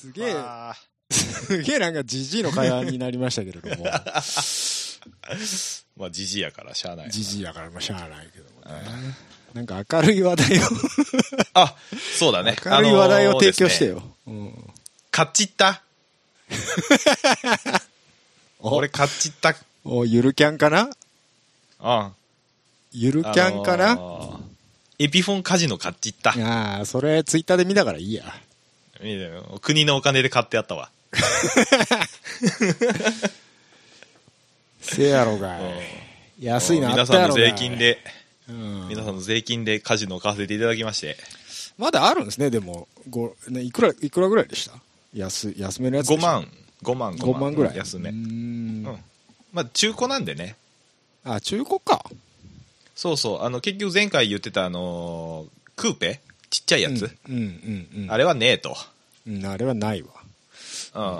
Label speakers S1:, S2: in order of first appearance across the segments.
S1: すげえ、
S2: まあ
S1: すげえなんかじじいの会話になりましたけれども、
S2: まあ、じじいやからしゃあない。
S1: じじいやからまあしゃあないけどもね。なんか明るい話題を、
S2: あ、そうだね。
S1: 明るい話題を提供して
S2: よ。
S1: よ。うん
S2: 買っちった？
S1: お
S2: 俺買っちった。
S1: おゆるキャンかな？
S2: うん。
S1: ゆるキャンかな、
S2: あのーエピフォンカジノ買っちった。
S1: ああ、それツイッターで見たからいいや。
S2: いいね国のお金で買ってやったわ。
S1: せやろがい。安いのあ
S2: 皆さんの
S1: ったやろがい
S2: 税金。で、
S1: うん
S2: 皆さんの税金でカジノを買わせていただきまして、
S1: まだあるんですね、でも。ごね、いくら、いくらぐらいでした？安、安めのやつで
S2: 5
S1: した？
S2: 万、5万、
S1: 5万ぐらい。
S2: 安め
S1: うー。ん
S2: うんまあ、中古なんでね。
S1: あ、中古か。
S2: そうそう。あの、結局前回言ってた、あのークーペ？ちっちゃいやつ、
S1: うん、うん、うんうん。
S2: あれはねえと。
S1: うん、あれはないわ。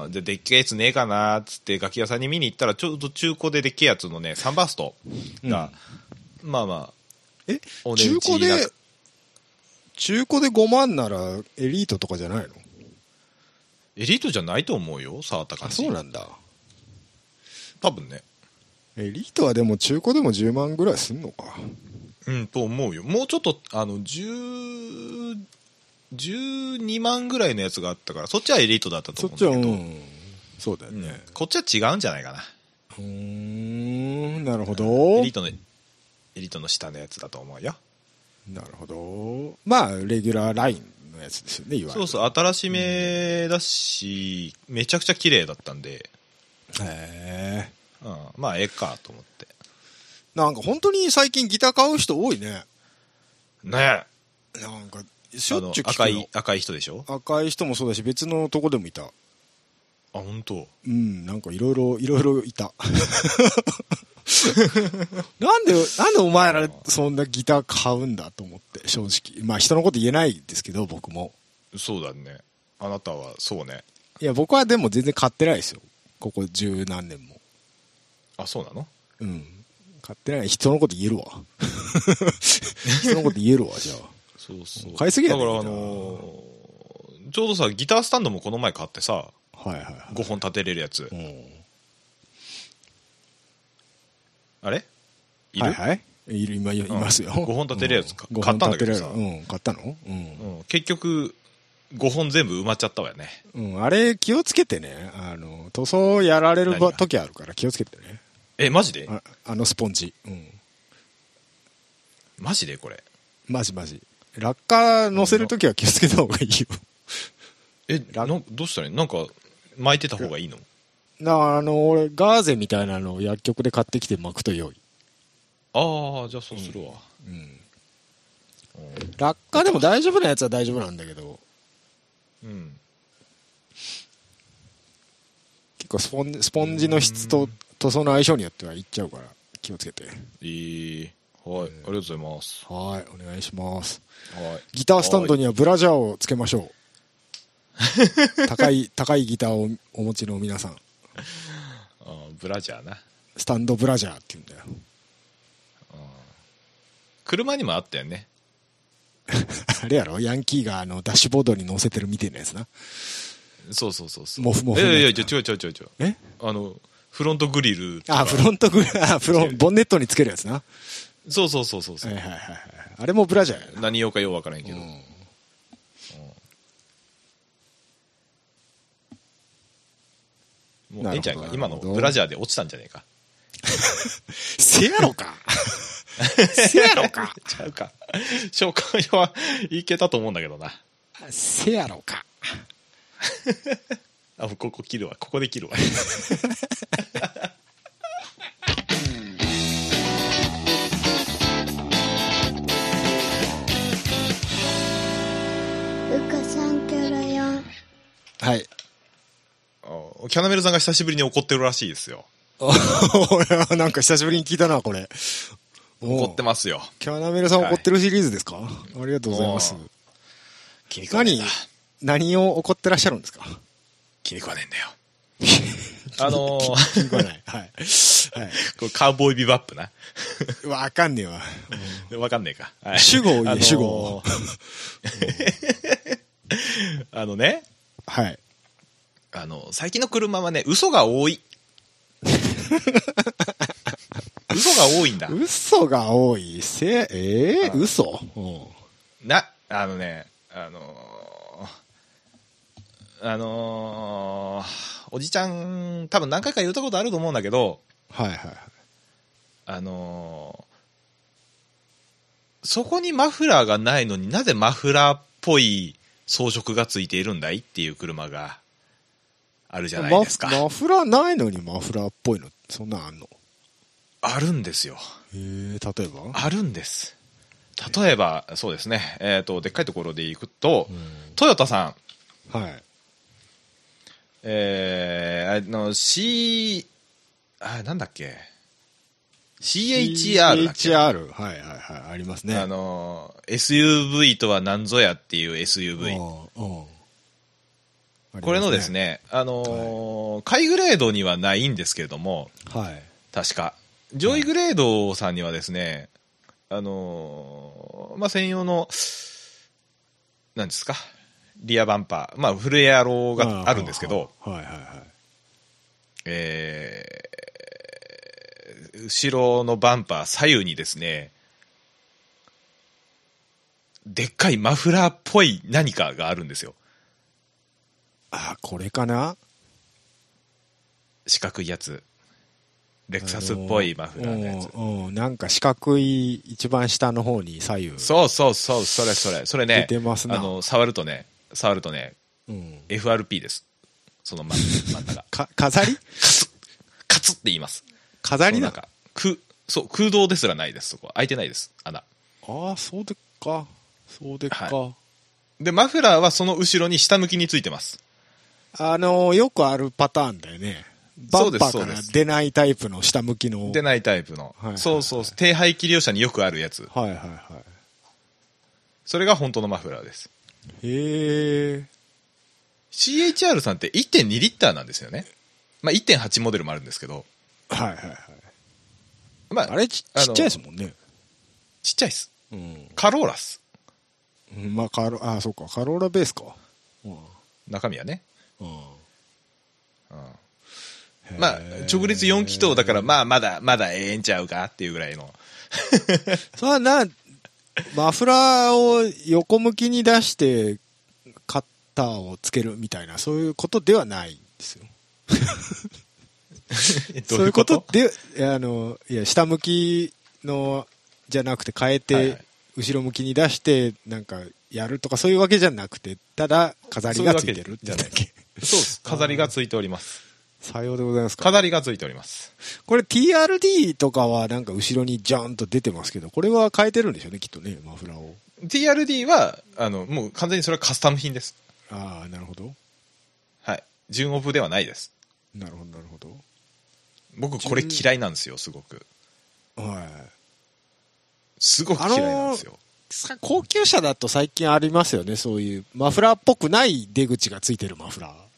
S2: うん。で、でっけえやつねえかなーっつって楽器屋さんに見に行ったら、ちょうど中古ででっけえやつのね、サンバーストが、まあまあ、
S1: え、中古で、中古で5万ならエリートとかじゃないの？
S2: エリートじゃないと思うよ、触った感
S1: あ、
S2: じ。
S1: そうなんだ。
S2: 多分ね。
S1: エリートはでも中古でも10万ぐらいすんのか。
S2: うん、と思うよ。もうちょっと、あの、10、12万ぐらいのやつがあったから、そっちはエリートだったと
S1: そっちは、
S2: 思うんだけど、
S1: うん。そうだよ
S2: うん
S1: ね。
S2: こっちは違うんじゃないかな。
S1: うーん、なるほど
S2: エリー。トの、エリートの下のやつだと思うよ。
S1: なるほど。まあ、レギュラーラインのやつですよね、いわゆる。
S2: そうそう、新しめだし、めちゃくちゃ綺麗だったんで、
S1: へえ。
S2: うん、まあ、ええかと思って。
S1: なんか本当に最近ギター買う人多いね。
S2: ねえ。
S1: なんか、しょっちゅう聞く
S2: 赤い
S1: の、
S2: 赤い人でしょ？
S1: 赤い人もそうだし、別のとこでもいた。
S2: あ、本当？
S1: うん、なんかいろいろ、いろいろいた。なんで、なんでお前らそんなギター買うんだと思って、正直。まあ人のこと言えないですけど、僕も。
S2: そうだね。あなたは、そうね。
S1: いや、僕はでも全然買ってないですよ。ここ十何年も。
S2: あ、そうなの？
S1: うん。買ってない。人のこと言えるわ。人のこと言えるわ、じゃあ。
S2: そうそう。
S1: 買いすぎやね
S2: だから、あのーちょうどさ、ギタースタンドもこの前買ってさ、
S1: はいはいはい。
S2: 5本立てれるやつ。
S1: うん
S2: あれ？いる、
S1: はいはい。いる、今いますよ。
S2: 5本立てるやつか
S1: うん
S2: 買ったんだけどさ
S1: 5本立てるやつうん、買ったの？うん。
S2: うん、結局、5本全部埋まっちゃったわよね。
S1: うん、あれ気をつけてね。あの、塗装やられる時あるから気をつけてね。
S2: え、マジで？
S1: ああのスポンジ。うん。
S2: マジでこれ？
S1: マジマジ。落下乗せる時は気をつけた方がいいよ。
S2: え、などうしたらいい？なんか、巻いてた方がいいの？
S1: なあの、俺、ガーゼみたいなのを薬局で買ってきて巻くと良い。
S2: ああ、じゃあそうするわ。
S1: うん。
S2: うん
S1: 落下でも大丈夫なやつは大丈夫なんだけど、
S2: うん。
S1: 結構スポンスポンジの質と塗装の相性によってはいっちゃうから気をつけて。
S2: いい。はい、ありがとうございます。
S1: はい、お願いします。
S2: はい。
S1: ギタースタンドにはブラジャーをつけましょう。高い、高いギターをお持ちの皆さん。
S2: ブラジャーな。
S1: スタンドブラジャーって言うんだよ。
S2: 車にもあったよね。
S1: あれやろ？ヤンキーがあのダッシュボードに乗せてるみたいなやつな。
S2: そうそうそうそう。
S1: モフモフ
S2: いやいや違う違う違う違う。
S1: え？
S2: あの、フロントグリル。
S1: あ、フロントグラ、あ、フロン、ボンネットにつけるやつな。は
S2: そうそうそうそうそう、
S1: いはいはいはい。あれもブラジャーやな。
S2: 何用かようわからんけど。
S1: うん
S2: もうええんちゃうか？
S1: なるほど
S2: 今のブラジャーで落ちたんじゃねえか？
S1: せやろか？せやろか？
S2: ちゃうか。紹介はいけたと思うんだけどな。
S1: せやろか？
S2: あ、もうここ切るわ。ここで切るわ。
S3: うかさんキョロよ
S1: はい。
S2: あキャナメルさんが久しぶりに怒ってるらしいですよ。
S1: 俺なんか久しぶりに聞いたな、これ。
S2: 怒って
S1: ま
S2: ますよ。
S1: キャナメルさん怒ってるシリーズですか、ありがとうございます
S2: お。気に
S1: 何を怒ってらっしゃるんですか？
S2: 気に食わねえんだよ。あのー、
S1: 聞かない。はい。はい。
S2: これカウボーイビバップな。
S1: わかんねえわ。
S2: わかんねえか。はい
S1: 主語を言え
S2: あのー
S1: 主語を
S2: あのね、
S1: はい。
S2: あの、最近の車はね、嘘が多い。嘘が多いんだ。
S1: 嘘が多い。せ、えー、
S2: うん
S1: 嘘？うん。
S2: な、あのね、あのーあのーおじちゃん、多分何回か言ったことあると思うんだけど、
S1: はいはいはい。
S2: あのーそこにマフラーがないのになぜマフラーっぽい装飾がついているんだいっていう車があるじゃないですか。
S1: ママフラーないのにマフラーっぽいの、そんなんあんの？
S2: あるんですよ。
S1: へえ例えば？
S2: あるんです。例えば、そうですね、えっ、と、でっかいところで行くと、
S1: うん
S2: トヨタさん、
S1: はい。
S2: えー、あの、C、あ、なんだっけ ?CHR だっけ
S1: ？CHR。はいはいはい。ありますね。
S2: あの、SUV とは何ぞやっていう SUV。これのです。ね、あのー下位グレードにはないんですけれども、
S1: はい。
S2: 確か。上位グレードさんにはですね、あのーまあ、専用の、なんですか、リアバンパー、まあ、フルエアローがあるんですけど、
S1: はいはいはい。
S2: えー後ろのバンパー左右にですね、でっかいマフラーっぽい何かがあるんですよ。
S1: あ、これかな？
S2: 四角いやつ。レクサスっぽいマフラーのやつ。
S1: うんうんなんか四角い一番下の方に左右
S2: そうそうそう、それそれ。それね、
S1: 出てますな
S2: あの、触るとね、触るとね、
S1: うん、
S2: FRP です。その真ん中。
S1: か飾り？
S2: カツって言います。
S1: 飾りだ
S2: その中空、そう、空洞ですらないです、そこ。開いてないです、穴。
S1: ああそうでっかそうでっか、
S2: はで、マフラーはその後ろに下向きについてます。
S1: あのよくあるパターンだよねバンパーから出ないタイプの下向きの
S2: 出ないタイプの。
S1: はい
S2: そうそう、低排気量車によくあるやつ。
S1: はいはいは
S2: それが本当のマフラーです。
S1: いへえ
S2: CHR さんって1.2リッターなんですよね。まあ1.8モデルもあるんですけど。
S1: はいはいはい
S2: まあ、
S1: あれちちっちゃいですもんね
S2: ちっちゃいです。
S1: うん
S2: カローラっす。
S1: うんまあカロあそうかカローラベースかうん
S2: 中身はね。
S1: うん
S2: うんまあ、直立4気筒だから、まあ、まだ、まだええんちゃうかっていうぐらいの。
S1: それはな、マフラーを横向きに出して、カッターをつけるみたいな、そういうことではないんですよ。
S2: ど
S1: そういうことで、あの、いや、下向きの、じゃなくて変えて、
S2: はいはい
S1: 後ろ向きに出して、なんか、やるとかそういうわけじゃなくて、ただ、飾りがついてるってだけ。
S2: そうです。飾りがついております。
S1: さようでございますか。
S2: 飾りがついております。
S1: これ TRD とかはなんか後ろにジャーンと出てますけど、これは変えてるんでしょうね、きっとね、マフラーを。
S2: TRD は、あの、もう完全にそれはカスタム品です。
S1: ああ、なるほど。
S2: はい。純オフではないです。
S1: なるほど、なるほど。
S2: 僕、これ嫌いなんですよ、すごく。
S1: はい。
S2: すごく嫌いなんですよ。
S1: さ高級車だと最近ありますよね、そういう。マフラーっぽくない出口がついてるマフラー。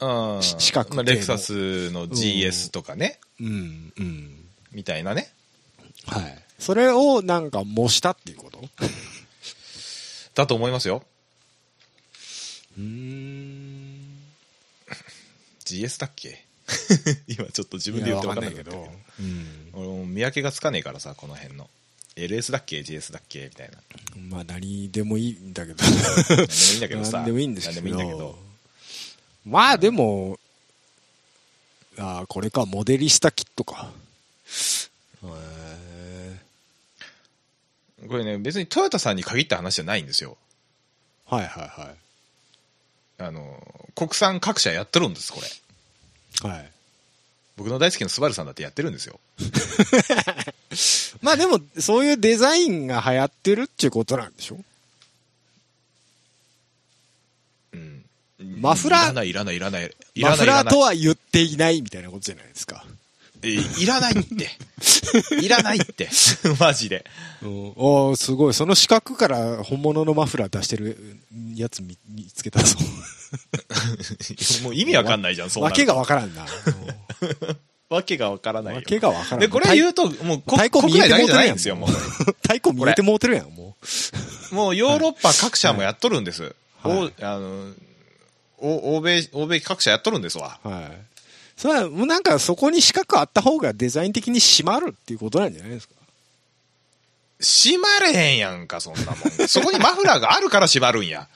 S1: 四角
S2: まあ、レクサスの GS とかね、
S1: うん、うん。
S2: みたいなね。
S1: はい。それをなんか模したっていうこと？
S2: だと思いますよ。
S1: うーん。
S2: GS だっけ？今ちょっと自分で言って分かんないけど。
S1: うん。
S2: 俺も見分けがつかねえからさ、この辺の。LS だっけ ?GS だっけ？みたいな。
S1: まあ何でもいいんだけど。
S2: 何でもいいんだけどさ。
S1: 何でもいいんですけど。
S2: 何でもいいんだけど。
S1: まあでも、ああ、これか、モデリスタキットか。へ
S2: これね、別にトヨタさんに限った話じゃないんですよ。
S1: ーはいはいはい。
S2: あの、国産各社やってるんです、これ。
S1: はい。
S2: 僕の大好きなスバルさんだってやってるんですよ。
S1: まあでも、そういうデザインが流行ってるっていうことなんでしょ
S2: うん。
S1: マフラー
S2: いらない、いらない、いらない。
S1: マフラーとは言っていないみたいなことじゃないですか。
S2: えいらないって。いらないって。マジで。
S1: うん、おーすごい。その四角から本物のマフラー出してるやつ見見つけたぞ。
S2: もう意味わかんないじゃん、そうな
S1: わけがわからんな。
S2: わけがわからないよ
S1: わ。けがわからん。
S2: で、これ言うと、もうこ
S1: 太鼓見えて
S2: 国内だけ
S1: もうて
S2: ないんですよ、もう。
S1: 太鼓見えてもうてるやん、も
S2: もうヨーロッパ各社もやっとるんです。
S1: はい
S2: おあのお欧米、欧米各社やっとるんですわ。
S1: はい。それは、もうなんかそこに四角あった方がデザイン的に締まるっていうことなんじゃないですか？
S2: 閉まれへんやんか、そんなもん。そこにマフラーがあるから閉まるんや。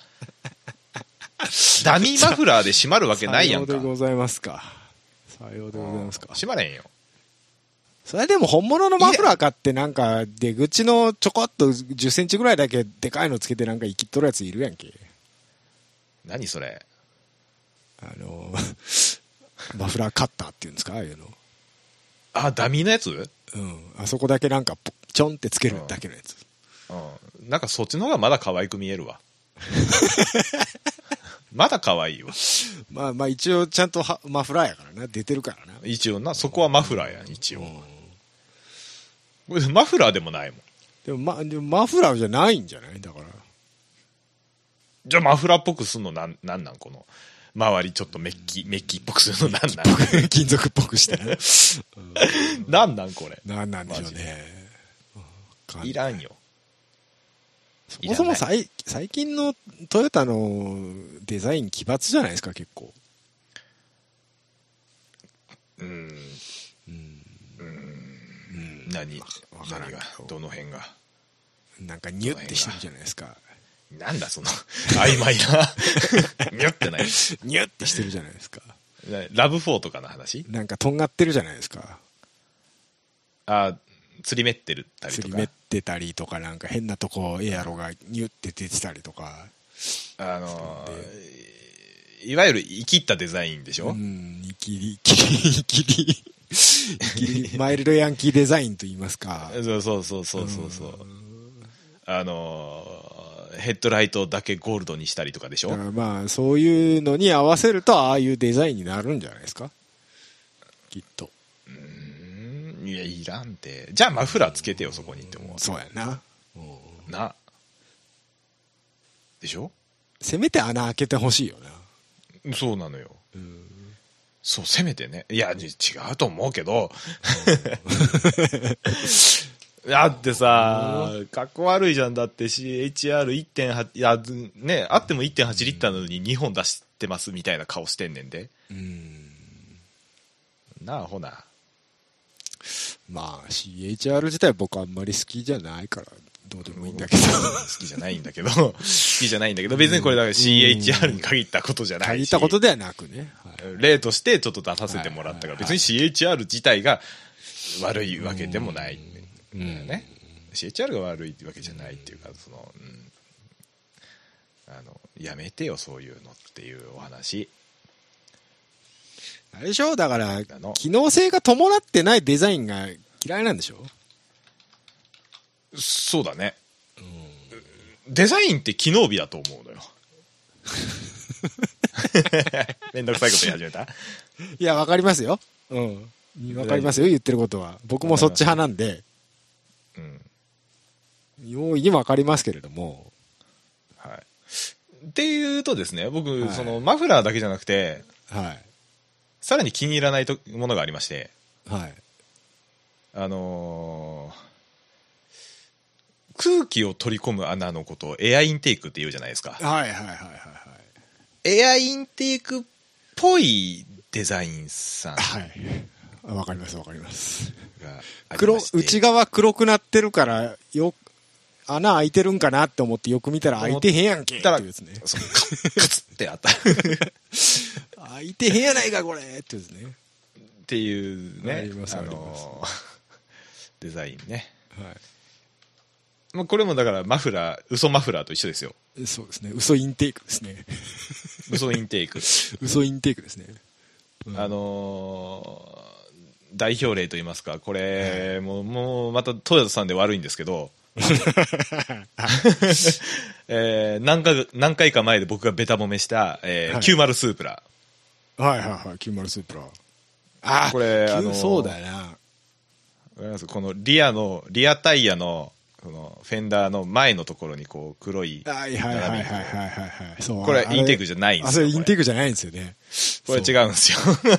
S2: ダミーマフラーで閉まるわけないやんか
S1: さよう。でございますか。さようでございますか。
S2: 閉まれへんよ。
S1: それでも本物のマフラー買ってなんか出口のちょこっと10センチぐらいだけでかいのつけてなんか生きっとるやついるやんけ。
S2: 何それ。
S1: あの、マフラーカッターっていうんですかああいうの。
S2: あ、ダミーのやつ？
S1: うん。あそこだけなんかポちょんってつけるだけのやつ。
S2: うん。なんかそっちの方がまだ可愛く見えるわ。まだ可愛いわ。
S1: まあまあ一応ちゃんとはマフラーやからな。出てるからな。
S2: 一応な、そこはマフラーやん、一応。マフラーでもないもん。
S1: でもま、でもマフラーじゃないんじゃない？だから。
S2: じゃあマフラーっぽくすんのなん、なんなん？この、周りちょっとメッキ、メッキっぽくするのなんなん？
S1: 金属っぽくしてね。
S2: なんなんこれ？
S1: なんなんでしょうね。うん
S2: いらんよ。
S1: そもそもさい最近のトヨタのデザイン奇抜じゃないですか、結構。
S2: うん。
S1: うん。
S2: うん。何？何が？
S1: ど
S2: どの辺が？
S1: なんかニュってしてるじゃないですか。
S2: なんだその、曖昧な。にゅってない。
S1: ニュってしてるじゃないですか。
S2: ラブ4とかの話？
S1: なんかとんがってるじゃないですか。
S2: あ、釣りめってるたりとか
S1: すりめっ。てたりとか、なんか変なとこエアロがニュって出てたりとか。
S2: あのー、いわゆる生きったデザインでしょ、
S1: うん、イキリ、イキリ、イキリ、イキリ、マイルドヤンキーデザインと言いますか。
S2: そうそうそうそうそうそう。あのー、ヘッドライトだけゴールドにしたりとかでしょ？
S1: まあ、そういうのに合わせると、ああいうデザインになるんじゃないですか？きっと。
S2: うんいや、いらんて。じゃあマフラーつけてよ、そこにって思
S1: そうやな。
S2: う。な。でしょ？
S1: せめて穴開けてほしいよな。
S2: そうなのよ。そう、せめてね。いや、違うと思うけど。だってさ、かっこ悪いじゃん。だって CHR1.8、いや、ずね、あっても1.8リッターなのに2本出してますみたいな顔してんねんで。
S1: うん。
S2: なあ、ほな。
S1: まあ、CHR 自体僕あんまり好きじゃないから、どうでもいいんだけど。
S2: 好きじゃないんだけど、好きじゃないんだけど、別にこれだから CHR に限ったことじゃないし。
S1: 限ったことではなくね。はい
S2: 例としてちょっと出させてもらったから、別に CHR 自体が悪いわけでもないんだよ
S1: うん
S2: ね。CHR が悪いわけじゃないっていうか、その、うんあの、やめてよ、そういうのっていうお話。
S1: あれでしょ？だから
S2: の、
S1: 機能性が伴ってないデザインが嫌いなんでしょ？
S2: そうだね。デザインって機能美だと思うのよ。めんどくさいこと言い始めた？
S1: いや、わかりますよ。うん。わかりますよ、言ってることは。僕もそっち派なんで、
S2: うん。
S1: 容易にわかりますけれども。
S2: はい。っていうとですね、僕、
S1: はい
S2: そのマフラーだけじゃなくて、
S1: はい。
S2: さらに気に入らないとものがありまして、
S1: はい。
S2: あのー空気を取り込む穴のことをエアインテークって言うじゃないですか。
S1: はいはいはいはいはい。
S2: エアインテークっぽいデザインさんが
S1: はい。あわかりますわかります。黒、内側黒くなってるから、よ、穴開いてるんかなって思ってよく見たら開いてへんやんけって
S2: たら
S1: いうやつね。
S2: そうカツってあった。っ
S1: 開いてへんやないか、これってやつね。
S2: ていうね
S1: ありま、す
S2: あ
S1: あり
S2: のーデザインね。
S1: は
S2: まあ、これもだからマフラー、嘘マフラーと一緒ですよ。
S1: い。そうですね。嘘インテークですね。
S2: 嘘インテーク。
S1: 嘘インテークですね。うん
S2: あのー代表例といいますか、これ、もう、もうまたトヨタさんで悪いんですけど、えー何回何回か前で僕がベタ褒めした、えー
S1: はい
S2: 90スープラ。
S1: はいはいはい。90スープラ。ああ、
S2: これ
S1: 9
S2: あのー
S1: そうだよな。
S2: わかります？このリアの、リアタイヤの、このフェンダーの前のところにこう黒い、
S1: はいはいはいはいはい。そう。
S2: これ
S1: あ
S2: インテークじゃないん
S1: あ、そ
S2: ですよ。これ
S1: れインテークじゃないんですよね。
S2: これ違うんですよ。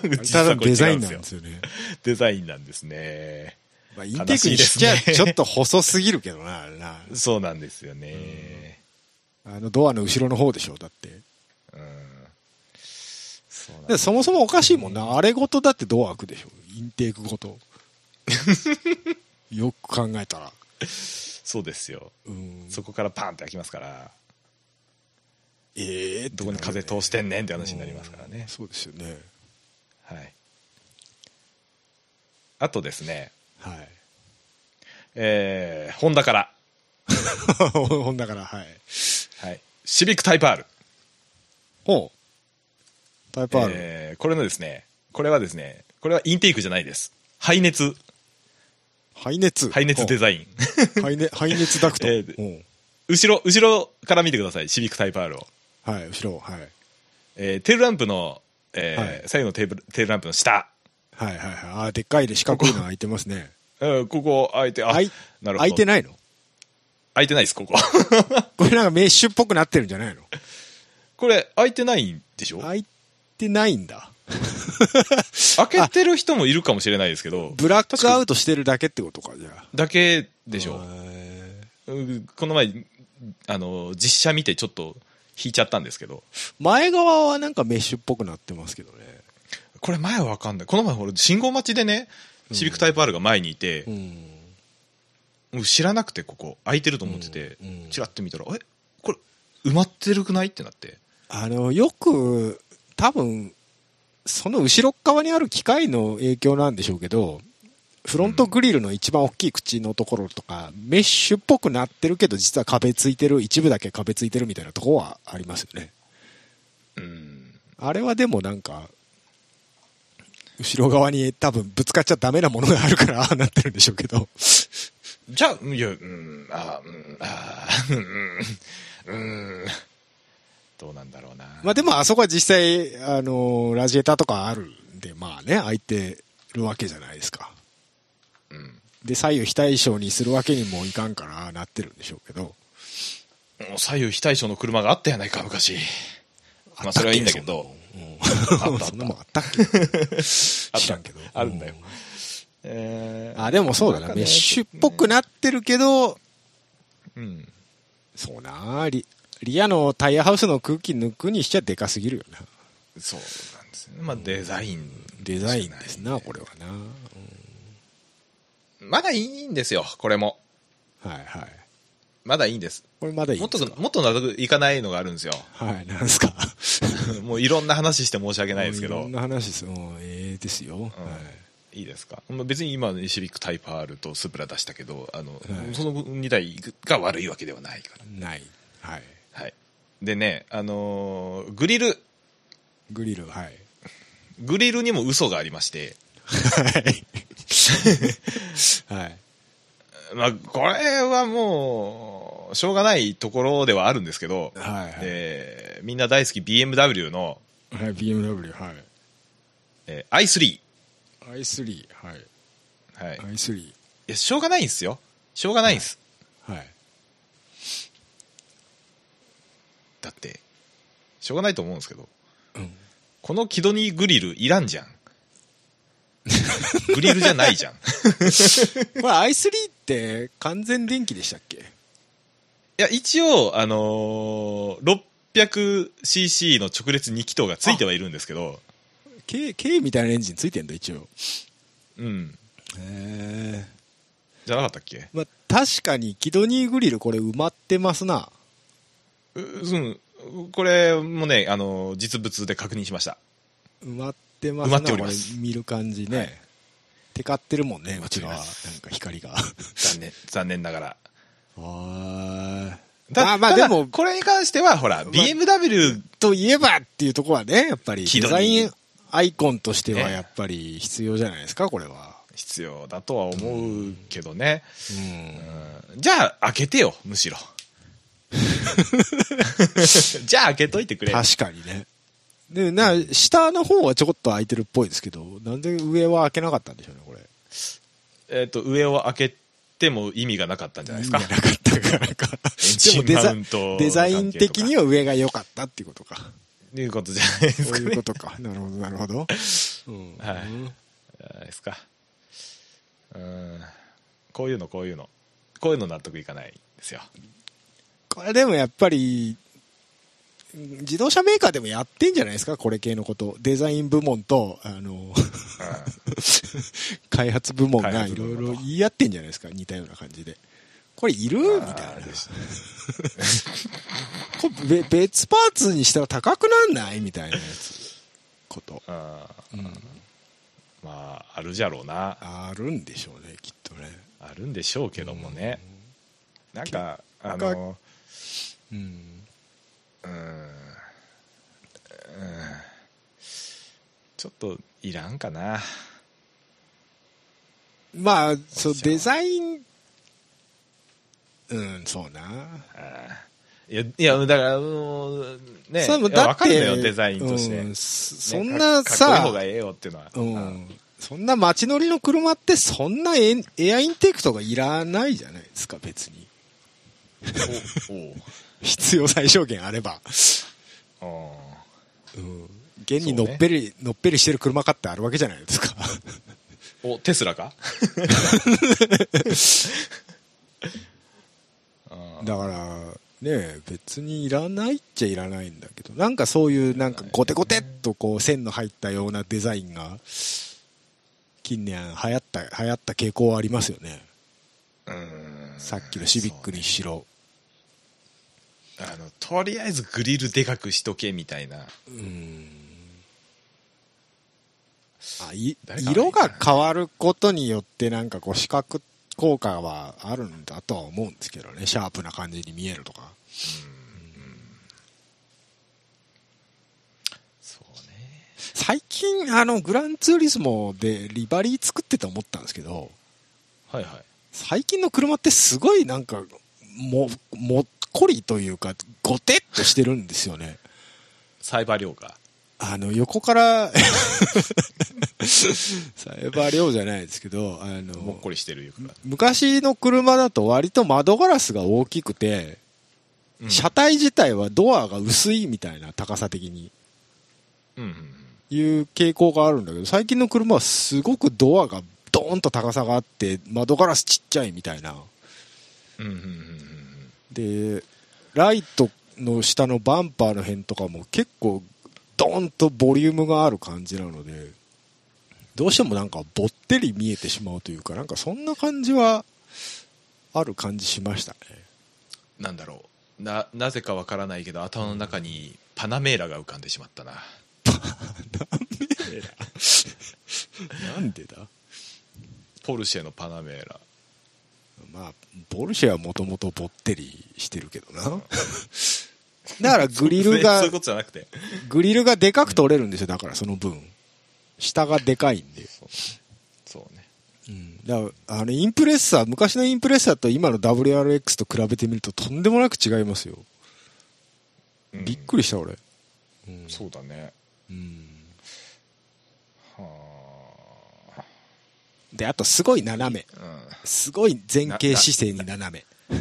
S2: 実
S1: ただ
S2: はこれ
S1: デザインなんですよね。
S2: デザインなんですね。
S1: まあ、インテークにしちゃちょっと細すぎるけどな、あれな。
S2: そうなんですよね。
S1: あのドアの後ろの方でしょ、だって。
S2: うん
S1: でそもそもおかしいもんな。あれごとだってドア開くでしょ。インテークごと。よく考えたら。
S2: そうですよ。
S1: うん。
S2: そこからパンって開きますから、
S1: ええ
S2: どこに風通してんねんって話になりますからね。
S1: そうですよね。
S2: はい。あとですね、
S1: はい。
S2: えー、ホンダから、
S1: ほんだから、はい。
S2: はい。シビックタイプ R。
S1: ほう。タイプ R。
S2: えーこれのですね、これはですね、これはインテークじゃないです。排熱、
S1: 排熱。
S2: 排熱デザ
S1: イン。排熱、排熱ダクト。
S2: えー
S1: ほ
S2: 後ろ、後ろから見てください、シビックタイプ R を。
S1: うはい、後ろ。はい。
S2: えーテールランプの、えー
S1: はい
S2: 左右のテーブルテールランプの下。
S1: はいはいはい。あーでっかいで四角いの開いてますね。
S2: うんここ開いて、あ、
S1: 開い
S2: なるほど。
S1: 開いてないの？
S2: 開いてないです、ここ。
S1: これなんかメッシュっぽくなってるんじゃないの？
S2: これ、開いてないんでしょ？
S1: 開いてないんだ。
S2: 開けてる人もいるかもしれないですけど、
S1: ブラックアウトしてるだけってことか、じゃあ。
S2: だけでしょ。
S1: へ
S2: うんこの前、あの、実写見てちょっと引いちゃったんですけど、
S1: ー前側はなんかメッシュっぽくなってますけどね。
S2: これ前はわかんない。この前、俺、信号待ちでね、シビックタイプ R が前にいて
S1: う、ん。
S2: もう知らなくて、ここ、空いてると思ってて
S1: うんうん、
S2: チラッと見たら、え？これ、埋まってるくない？ってなって。
S1: あの、よく、多分、その後ろっ側にある機械の影響なんでしょうけど、フロントグリルの一番大きい口のところとか、メッシュっぽくなってるけど、実は壁ついてる、一部だけ壁ついてるみたいなところはありますよね。
S2: うん。
S1: あれはでもなんか、後ろ側に多分ぶつかっちゃダメなものがあるから、ああなってるんでしょうけど。
S2: じゃあ、いや、うん、あーうん、あーうん、うん、どうなんだろうな。
S1: まあでもあそこは実際、あのラジエーターとかあるんで、まあね、空いてるわけじゃないですか。
S2: うん。
S1: で、左右非対称にするわけにもいかんから、なってるんでしょうけど。
S2: もう左右非対称の車があったやないか、昔。まあ、それはいいんだけど。
S1: あったそんなもんあったっけ？知らんけど。
S2: あるんだよ
S1: う。
S2: えー
S1: あ、でもそうだな。メッシュっぽくなってるけど、
S2: うん。
S1: そうなリ、リアのタイヤハウスの空気抜くにしちゃでかすぎるよな。
S2: そうなんですね。まあ、デザイン。
S1: デザインですな、これはな。
S2: まだいいんですよ、これも。
S1: はいはい。
S2: まだいいんです。
S1: これまだいい
S2: もっともっと納得いかないのがあるんですよ。
S1: はい、なんですか？
S2: もういろんな話して申し訳ないですけど
S1: いろん。な話です。うんええですよ。はい
S2: いいですか？まあ別に今、シビックタイプ R とスプラ出したけど、あの、
S1: はい
S2: その2台が悪いわけではないから。
S1: ない。はい。
S2: はい。でね、あのーグリル、
S1: グリル、はい。
S2: グリルにも嘘がありまして、
S1: はい。はい。
S2: まあ、これはもう、しょうがないところではあるんですけど、
S1: はいはい
S2: でみんな大好き BMW の、
S1: はい、BMW、はい。
S2: えー i3。
S1: i3、はい。
S2: はい。い
S1: i3、
S2: や、しょうがないんですよ。しょうがないんです。
S1: はい。
S2: だって、しょうがないと思うんですけど、
S1: うん。
S2: このキドニーグリルいらんじゃん。グリルじゃないじゃん。い
S1: これ i3 って完全電気でしたっけ？
S2: や、一応、あのー 600cc の直列2気筒がついてはいるんですけど、
S1: K, K みたいなエンジンついてんだ、一応。
S2: うん。
S1: へえ。
S2: じゃなかったっけ？
S1: まあ、確かに、キドニーグリルこれ埋まってますな。
S2: ううん。これもね、あのー実物で確認しました。
S1: 埋まってますな。
S2: 埋まっております
S1: 見る感じね。
S2: はい
S1: テカってるもんね、
S2: 埋
S1: うち側。
S2: ま
S1: なんか光が。
S2: 残念、残念ながら。
S1: あ
S2: た
S1: まあまあでも
S2: これに関しては、ほら、BMW
S1: といえばっていうところはね、やっぱりデザインアイコンとしては
S2: ね
S1: やっぱり必要じゃないですか、これは。
S2: 必要だとは思うけどね。
S1: うん。
S2: うんじゃあ、開けてよ、むしろ。じゃあ、開けといてくれ。
S1: 確かにね。で、な、下の方はちょこっと開いてるっぽいですけど、なんで上は開けなかったんでしょうね、これ。
S2: えっ、と、上を開けても意味がなかったんじゃないですか。
S1: 意味がなかったからか。でもデザデザイン的に
S2: は。
S1: は上が良かったっていうことか。
S2: いうことじゃないですかね。
S1: そういうことか。なるほど、なるほど。うん。
S2: はいじゃないですか。うん。こういうの、こういうの。こういうの納得いかないですよ。
S1: これでもやっぱり、自動車メーカーでもやってんじゃないですか？これ系のこと。デザイン部門とあの 開発部門
S2: 開
S1: がいろいろ言い合ってんじゃないですか？似たような感じで。これいる？みたいな。これべ別パーツにしたら高くなんない？みたいなやつ。こと、うん、
S2: まああるじゃろうな。
S1: あるんでしょうねきっとね。
S2: あるんでしょうけどもね、なんかあの
S1: うん。
S2: うーん。うん。ちょっといらんかな。
S1: まあそうデザイン。うん。そうな。
S2: いやいやだからもうね
S1: それもだって
S2: わかるのよデザインとして、
S1: うん。
S2: ね
S1: そそんな
S2: かかっがええよっていうのは、
S1: うん、そんな街乗りの車ってそんなエエアインテークとかいらないじゃないですか別に。
S2: おお
S1: 必要最小限あれば、
S2: お
S1: うん、現にのっぺり、のっぺりしてる車かってあるわけじゃないですか。
S2: おテスラか？うん
S1: だからね別にいらないっちゃいらないんだけど。なんかそういうなんかゴテゴテっとこう線の入ったようなデザインが近年流行った流行った傾向はありますよね。
S2: うん。
S1: さっきのシビックにしろ
S2: あのとりあえずグリルでかくしとけみたいな。
S1: うん。あい色が変わることによってなんかこう視覚効果はあるんだとは思うんですけどね。シャープな感じに見えるとか。
S2: そうね。
S1: 最近あのグランツーリスモでリバリー作ってて思ったんですけど
S2: はいはい。
S1: 最近の車ってすごいなんかももっこりというかゴテッとしてるんですよね。
S2: サイバー量が。
S1: あの横から サイバー量じゃないですけどあの
S2: もっこりしてる
S1: 昔の車だと割と窓ガラスが大きくて、
S2: うん。
S1: 車体自体はドアが薄いみたいな高さ的に。
S2: うんうん。
S1: いう傾向があるんだけど最近の車はすごくドアがドーンと高さがあって窓ガラスちっちゃいみたいなでライトの下のバンパーの辺とかも結構ドーンとボリュームがある感じなのでどうしてもなんかぼってり見えてしまうというかなんかそんな感じはある感じしましたね。
S2: なんだろう。ななぜかわからないけど頭の中にパナメーラが浮かんでしまったな。
S1: なんでだ？
S2: ポルシェのパナメーラ
S1: まあボルシェはもともとぼってりしてるけどな。だからグリルが
S2: そういうことじゃなくて。
S1: グリルがでかく取れるんですよ。だからその分。下がでかいんで。
S2: そうね。
S1: うん、だからあのインプレッサー昔のインプレッサーと今の WRX と比べてみるととんでもなく違いますよ、
S2: うん。
S1: びっくりした俺、うん。
S2: そうだね。
S1: うんであとすごい斜め。
S2: あ、うん、
S1: すごい前傾姿勢に斜め、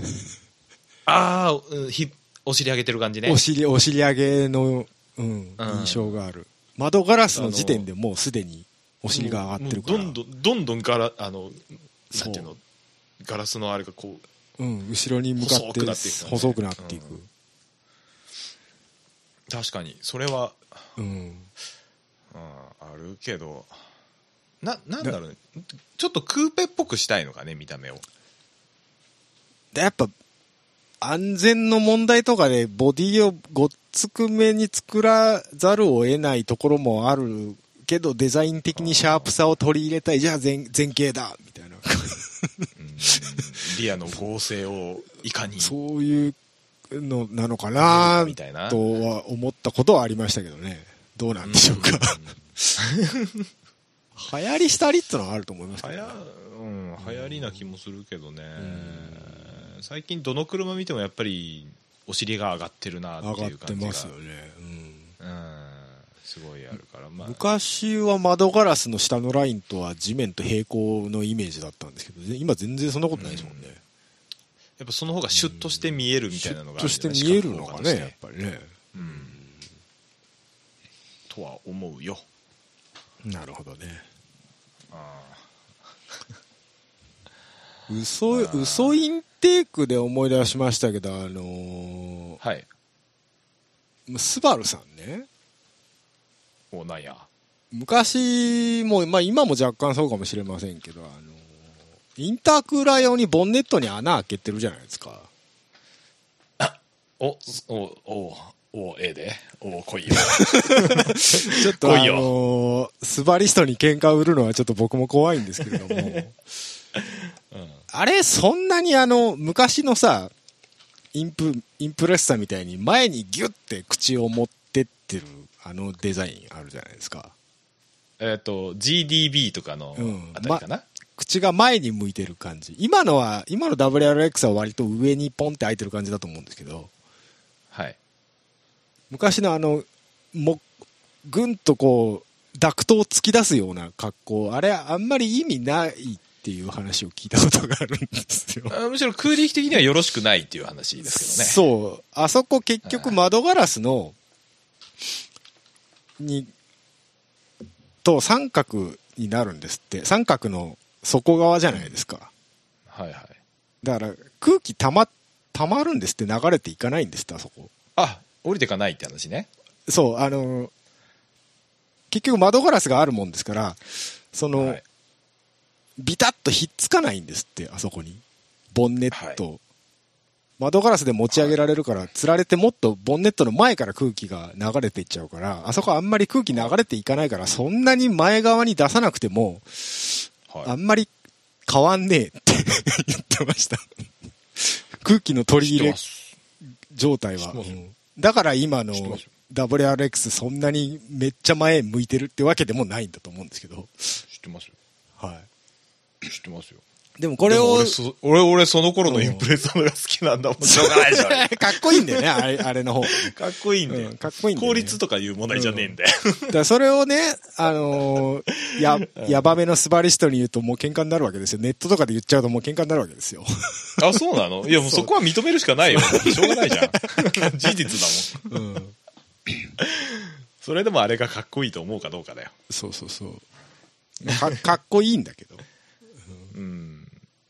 S2: ああ、うんひお尻上げてる感じね。
S1: お尻お尻上げの、うん
S2: うん。
S1: 印象がある。窓ガラスの時点でもうすでにお尻が上がってるから。
S2: どんどんどんどんガラあのなんていうのガラスのあれがこう
S1: うん、後ろに向かって
S2: 細くなっていく感じ。
S1: 細くなっていく、
S2: 確かにそれは、
S1: うん。
S2: うん、あるけどななんだろうね。ちょっとクーペっぽくしたいのかね見た目を。
S1: でやっぱ安全の問題とかでボディをごっつくめに作らざるを得ないところもあるけどデザイン的にシャープさを取り入れたい。じゃあ前前傾だみたいな。
S2: うん。リアの合成をいかに
S1: そういうのなのかな
S2: みたいな。
S1: とは思ったことはありましたけどね。どうなんでしょうか、流行りしたりってのはあると思いますけどね、
S2: うん流行りな気もするけどね。最近どの車見てもやっぱりお尻が上がってるなって
S1: 上がって
S2: いう感じが。
S1: ますよね、うん。
S2: うん。すごいあるからまあ。
S1: 昔は窓ガラスの下のラインとは地面と平行のイメージだったんですけど今全然そんなことないですもんね、
S2: やっぱその方がシュッとして見えるみたいなのがあ
S1: として見えるのか
S2: 視覚効果として。
S1: ねやっぱりね。
S2: うん。とは思うよ
S1: なるほどね。
S2: あ
S1: 嘘嘘インテークで思い出しましたけどあのー
S2: ーはい。
S1: スバルさんね、
S2: おなんや。
S1: 昔も、まあ今も若干そうかもしれませんけど、あの、インタークーラー用にボンネットに穴開けてるじゃないですか。
S2: お、お、お、お、ええで。お、来いよ。
S1: ちょっとあのスバリストに喧嘩売るのはちょっと僕も怖いんですけれども、
S2: うん。
S1: あれ、そんなにあの、昔のさ、インプ、インプレッサみたいに前にギュッて口を持ってってるあのデザインあるじゃないですか。
S2: えっ、と、GDB とかの
S1: うん
S2: あたりかな、
S1: 口が前に向いてる感じ。今のは、今の WRX は割と上にポンって開いてる感じだと思うんですけど、
S2: はい。
S1: 昔のあの、も、ぐんとこう、ダクトを突き出すような格好、あれあんまり意味ないっていう話を聞いたことがあるんですよ。
S2: あむしろ空力的にはよろしくないっていう話ですけどね。
S1: そう。あそこ結局窓ガラスの、に、と三角になるんですって。三角の底側じゃないですか。
S2: はいはい。
S1: だから空気たま、たまるんですって流れていかないんですって、あそこ。
S2: あ、降りてかないって話ね。
S1: そう、あの、結局窓ガラスがあるもんですから、その、
S2: はい
S1: ビタッとひっつかないんですって、あそこに。ボンネット。窓ガラスで持ち上げられるから、つられてもっとボンネットの前から空気が流れていっちゃうから、あそこあんまり空気流れていかないから、そんなに前側に出さなくても、
S2: はい。
S1: あんまり変わんねえって 言ってました。空気の取り入れ
S2: 知
S1: 状態は。だから今の WRX そんなにめっちゃ前向いてるってわけでもないんだと思うんですけど。
S2: 知ってますよ。
S1: は
S2: 知ってますよ。
S1: い。でもこれを
S2: 俺、そ、俺、俺その頃のインプレッサーのが好きなんだもん。しょうがないでしょ。
S1: かっこいいんだよね、あれ あれの方。
S2: かっこいいんだよ。
S1: うんかっこいいんだよね
S2: 効率とかいう問題じゃねえんだよ。
S1: それをね、あのーや、ヤバめのスバリストに言うともう喧嘩になるわけですよ。ネットとかで言っちゃうともう喧嘩になるわけですよ。
S2: あ、そうなの？いや、もうそこは認めるしかないよ。しょうがないじゃん。事実だもん。
S1: うん。
S2: それでもあれがかっこいいと思うかどうかだよ。
S1: そうそうそう。かかっこいいんだけど。
S2: うん。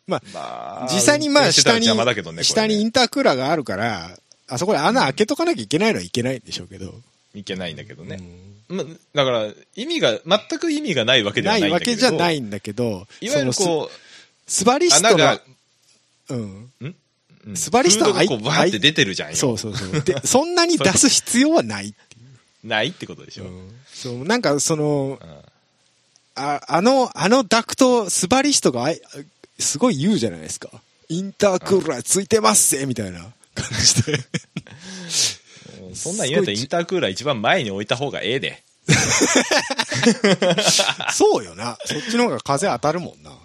S1: まあ、
S2: まあ
S1: 実際にまあ下に、
S2: ね、
S1: 下にイ
S2: こ
S1: ンタークーラーがあるから、あそこで穴開けとかなきゃいけないのはいけないんでしょうけど。
S2: いけないんだけどね。
S1: うん
S2: ま、だから、意味が、全く意味がないわけでは
S1: な
S2: ないいんだけど。
S1: わけじゃないんだけど、
S2: いわゆるこ
S1: ススバリ
S2: う、
S1: スト
S2: 穴が
S1: が、、うん？
S2: うん
S1: スバリスト
S2: がこう、バーって出てるじゃんよ。
S1: そうそうそう。で、そんなに出す必要はないってい
S2: ないってことでし
S1: う。
S2: ょ。
S1: そう、なんかその、
S2: うん
S1: ああの、あのダクト、スバリストがあい、すごい言うじゃないですか。インタークーラーついてますぜみたいな 感じで。
S2: うんそんなん言うとインタークーラー一番前に置いた方がええで。
S1: そうよな。そっちの方が風当たるもんな。
S2: うん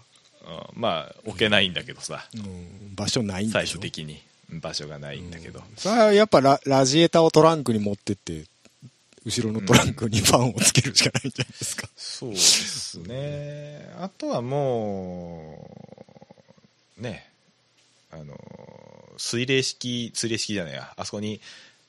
S2: まあ、置けないんだけどさ。
S1: うん、場所ないんで
S2: 最終的に。場所がないんだけど。
S1: それはやっぱララジエーターをトランクに持ってって、後ろのトランクにファンをつけるしかないんじゃないですか。
S2: そうですね。あとはもう、ね、あの、水冷式、水冷式じゃないや、あそこに、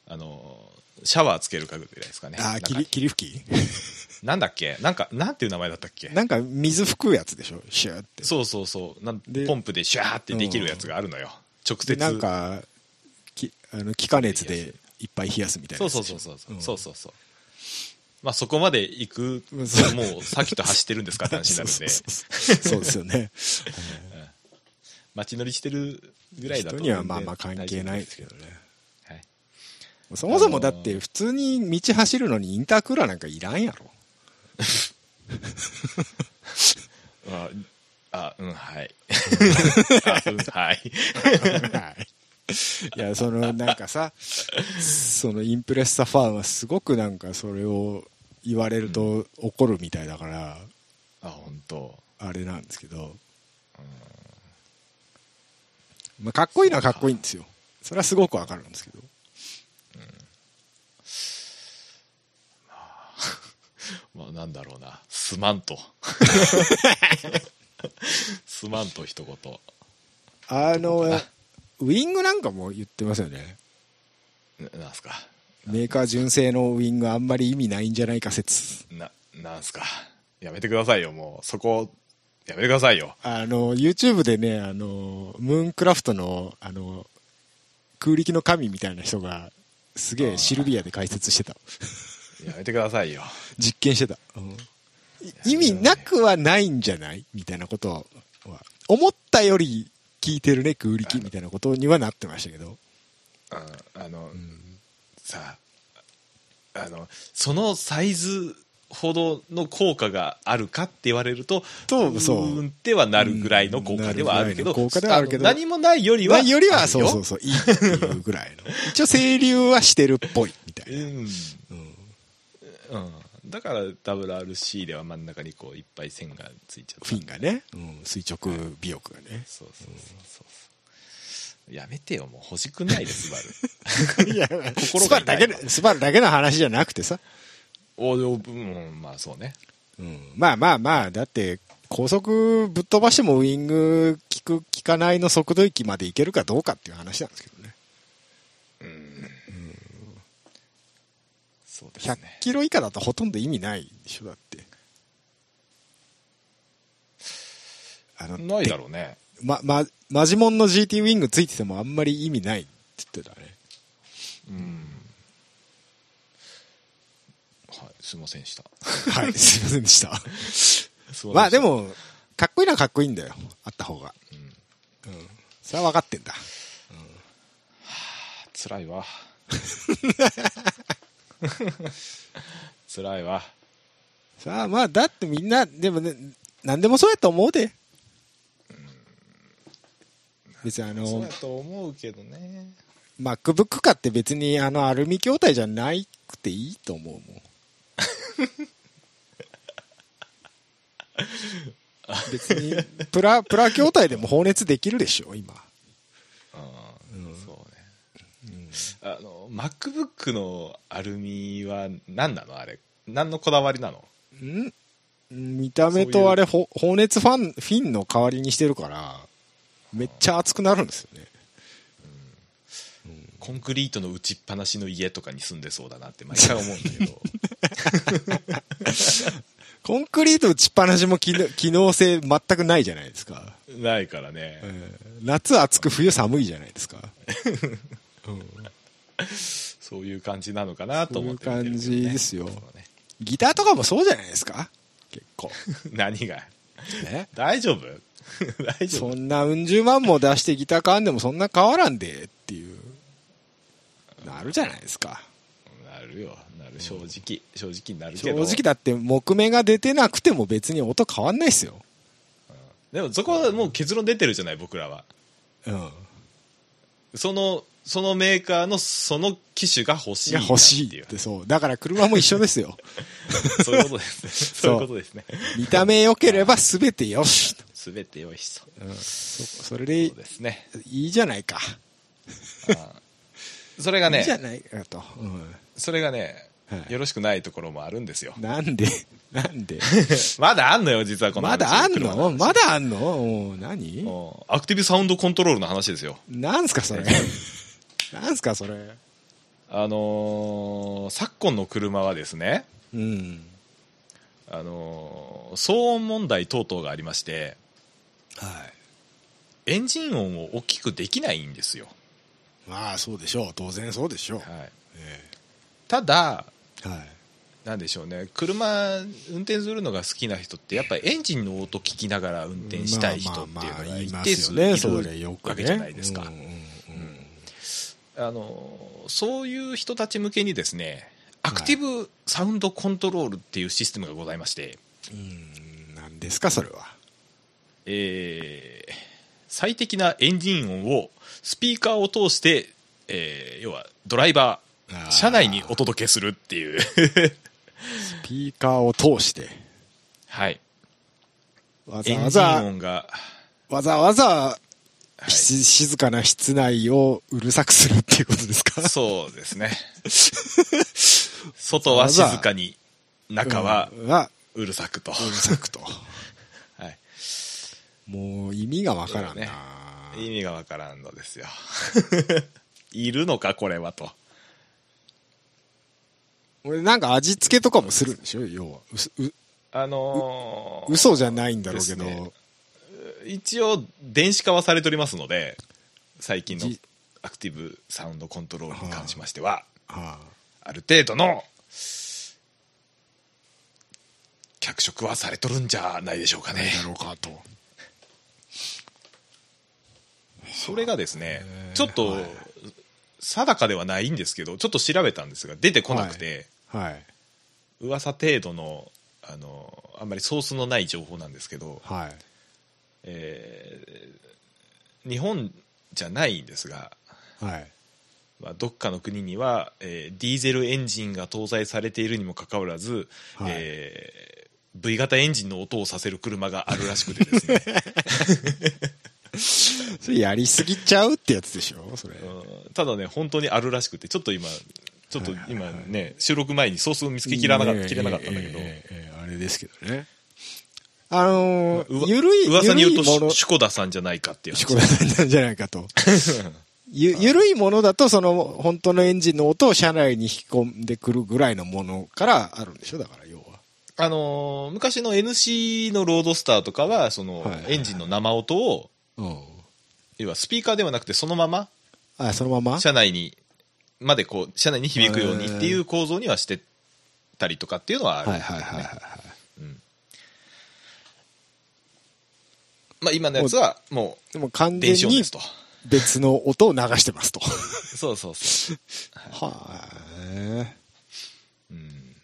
S2: あの、シャワーつけるかぐらいですかね。
S1: あ霧、霧吹き？
S2: なんだっけ？なんか、なんていう名前だったっけ？
S1: なんか水吹くやつでしょ？シューって。
S2: そうそうそうなん
S1: で
S2: ポンプでシュワーってできるやつがあるのよ。直接。
S1: で、なんか、きあの気化熱でいっぱい冷やすみたいな
S2: そう。そうそうそう。
S1: ん
S2: そうそうそう。まあそこまで行くもうさっきと走ってるんですかって話になるんで、
S1: そうですよね。
S2: 街乗りしてるぐらいだと。
S1: 人にはまあまあ関係ないですけどね。
S2: はい。
S1: そもそもだって普通に道走るのにインタークーラーなんかいらんやろ。
S2: あ、あうん、はい。あうん、はい。
S1: はい。いや、そのなんかさ、そのインプレッサファンはすごくなんかそれを言われると怒るみたいだから、
S2: あ、本当。
S1: あれなんですけど、まあ、かっこいいのはかっこいいんですよ。それはすごくわかるんですけど。
S2: まあ なんだろうな。すまんと。すまんと一言。
S1: あのウィングなんかも言ってますよね。
S2: ななんすか？
S1: メーカー純正のウィングあんまり意味ないんじゃないか説。
S2: な、なんすか？やめてくださいよ、もう。そこ、やめてくださいよ。
S1: あの、YouTube でね、あの、ムーンクラフトの、あの、空力の神みたいな人がすげえシルビアで解説してた。
S2: やめてくださいよ。
S1: 実験してた。うんい意味なくはないんじゃないみたいなことは、思ったより聞いてるね、空力みたいなことにはなってましたけど。
S2: うんあの、
S1: うん
S2: さあ、あの、そのサイズほどの効果があるかって言われると、
S1: とそう
S2: ーんってはなるぐらいの効果ではあるけど、
S1: うんなるぐらいの効果ではあるけど
S2: の何もないよりは、
S1: まあよりは、そうそうそう、いいっていうぐらいの。一応、清流はしてるっぽい、みたいな。
S2: うん。
S1: うん
S2: うん。だから WRC では真ん中にこういっぱい線がついちゃった。
S1: フィンがね、うん、垂直尾翼がね。
S2: そうそうそうそうそう。やめてよ、もう欲しくないです、バル。
S1: いや、
S2: 心
S1: スバ
S2: が痛い
S1: ルだけの、スバルだけの話じゃなくてさ。
S2: おうん、まあそうね。
S1: うん、まあまあまあ、だって、高速ぶっ飛ばしてもウイング効く、効かないの速度域までいけるかどうかっていう話なんですけどね。
S2: うん。そうです
S1: 100
S2: ね。
S1: キロ以下だとほとんど意味ないでしょ、だって。あの、
S2: ないだろうね。
S1: ま、ま、マジモンの GT ウィングついててもあんまり意味ないって言ってたね。
S2: うん。はい、すいませんでした。
S1: はい、すいませんでした。
S2: ま
S1: あで、も、かっこいいのはかっこいいんだよ。あった方が。
S2: うん、
S1: うん。それは分かってんだ。
S2: 辛いわ。辛いわ。
S1: さあまあ、だってみんな、でもね、なんでもそうやと思うで。別にあの
S2: そうや、と思うけどね。
S1: MacBook 買って別にあのアルミ筐体じゃなくていいと思うもん。別に、プラ、プラ筐体でも放熱できるでしょ、今。
S2: あー
S1: うん
S2: そうね。あの、MacBook のアルミは何なの？あれ。何のこだわりなの？
S1: ん？見た目とあれ、ほ放熱ファン、フィンの代わりにしてるから、めっちゃ熱くなるんですよね。
S2: コンクリートの打ちっぱなしの家とかに住んでそうだなって毎回思うんだけど。
S1: コンクリート打ちっぱなしも機能機能性全くないじゃないですか。
S2: ないからね。
S1: えー夏暑く冬寒いじゃないですか。
S2: そういう感じなのかなと思って見てるけどね
S1: そういう感じですよギターとかもそうじゃないですか結構。
S2: 何が？
S1: ね。
S2: 大丈夫？大丈夫？
S1: そんなうん十万も出してギター買わんでもそんな変わらんでっていう、なるじゃないですか。
S2: なるよ。正直。正直になる
S1: 正
S2: けど。
S1: 直だって木目が出てなくても別に音変わんないっすよ。
S2: でもそこはもう結論出てるじゃない、僕らは。
S1: うん。
S2: その、そのメーカーのその機種が欲しいいう。
S1: が欲しいってそう。だから車も一緒ですよ。
S2: そういうことですね。そういうことですね。
S1: 見た目良ければ全てよし。
S2: すべてよいしと。
S1: うん、そそれで
S2: そうですね。
S1: いいじゃないか。
S2: あーそれが
S1: いいじゃ
S2: ね、
S1: ないかと。うん
S2: それがね、
S1: はい
S2: よろしくないところもあるんですよ。
S1: なんで？なんで？
S2: まだあんのよ、実はこの話
S1: まだあんの？まだあんの？何？
S2: うんアクティブサウンドコントロールの話ですよ。
S1: なんすかそれ？なんすかそれ？
S2: あのー昨今の車はですね、
S1: うん。
S2: あのー騒音問題等々がありまして、
S1: はい。
S2: エンジン音を大きくできないんですよ。
S1: まあそうでしょう。当然そうでしょう。
S2: はい、
S1: え
S2: ただ、
S1: えはい。
S2: なんでしょうね、車、運転するのが好きな人って、やっぱりエンジンの音聞きながら運転したい人っていうのが一定数いるわけじゃないですか。
S1: うんうんうん
S2: あのそういう人たち向けにですね、アクティブサウンドコントロールっていうシステムがございまして、
S1: うん。なんですかそれは。
S2: えー最適なエンジン音をスピーカーを通して、えー要はドライバ
S1: ー、
S2: 車内にお届けするっていう、
S1: スピーカーを通して、
S2: はい、
S1: わざわざ、わざわざ、
S2: はい。
S1: し静かな室内をうるさくするっていうことですか？
S2: そうですね。外は静かに、中は
S1: うんは、
S2: うるさくと。
S1: うるさくと。
S2: はい、
S1: もう意味がわからんな、
S2: ね。意味がわからんのですよ。いるのか、これはと。
S1: 俺なんか味付けとかもするんでしょ？要は。うすう
S2: あのー
S1: 嘘じゃないんだろうけど、
S2: ね。一応電子化はされておりますので最近の
S1: じ
S2: アクティブサウンドコントロールに関しましては、
S1: は
S2: あ。る程度の脚色はされとるんじゃないでしょうか
S1: あ、
S2: ね。
S1: だろうかと。
S2: それがですねちょっと
S1: はい。
S2: 定かではないんですけどちょっと調べたんですが出てこなくて、
S1: はい。
S2: 噂程度のあのあんまりソースのない情報なんですけど、
S1: はい。
S2: えー日本じゃないんですが、
S1: はい。
S2: まあ、どっかの国には、えーディーゼルエンジンが搭載されているにもかかわらず、
S1: はい
S2: えー V 型エンジンの音をさせる車があるらしくてですね
S1: それやりすぎちゃうってやつでしょそれ。
S2: うんただね本当にあるらしくてちょっと今ちょっと
S1: はいはいはい
S2: 今ね収録前にソースを見つけきらなかった、
S1: ね
S2: きれなかったんだけど、
S1: ええええあれですけどね。あの
S2: うわ
S1: ー、ゆるい、
S2: 噂によるとシュコダさんじゃないかっていう話
S1: シコダさんなんじゃないかと。ゆ、ゆるいものだと、その、本当のエンジンの音を車内に引き込んでくるぐらいのものからあるんでしょだから、要は。
S2: あのー昔の NC のロードスターとかはその、エンジンの生音を
S1: うん。
S2: 要はスピーカーではなくてそのまま
S1: あ、そのまま？
S2: 車内にまでこう車内に響くようにっていう構造にはしてたりとかっていうのはあるん
S1: はいはいはいはい。
S2: うんまあ今のやつはも
S1: でも完
S2: う
S1: 全に別の音を流してますと。
S2: そうそうそう、
S1: は
S2: うん、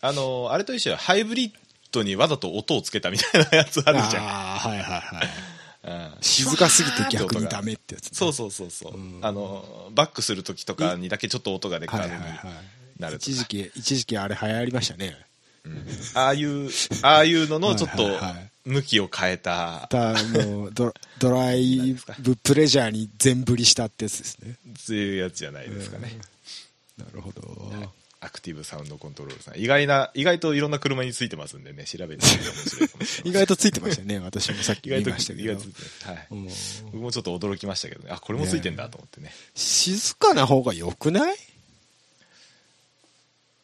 S2: あのあれと一緒よハイブリッドにわざと音をつけたみたいなやつあ
S1: い。
S2: るじゃん
S1: ああ、はいはいはい。
S2: うん
S1: 静かすぎて逆にダメってやつね。
S2: そうそうそうそう、
S1: うん
S2: あのバックする時とかにだけちょっと音がでかめに
S1: はいはいはい。一時期、一時期あれ流行りましたね。
S2: うんああいうああいうののちょっと
S1: はいはいはい
S2: 向きを変えた
S1: たもうドドライブプレジャーに全振りしたってやつですね。
S2: そういうやつじゃないですかね、
S1: なるほど。
S2: アクティブサウンドコントロールさん。意外な意外といろんな車についてますんでね調べてみて面白いかもしれ
S1: 意
S2: ない。
S1: 外とついてましたね。私もさっき
S2: 意
S1: 言
S2: 外と
S1: いましたけど。
S2: 意外と。ついてますはい。
S1: うん。
S2: 僕もちょっと驚きましたけどね。あこれもついてんだと思ってね。
S1: 静かな方が良くない？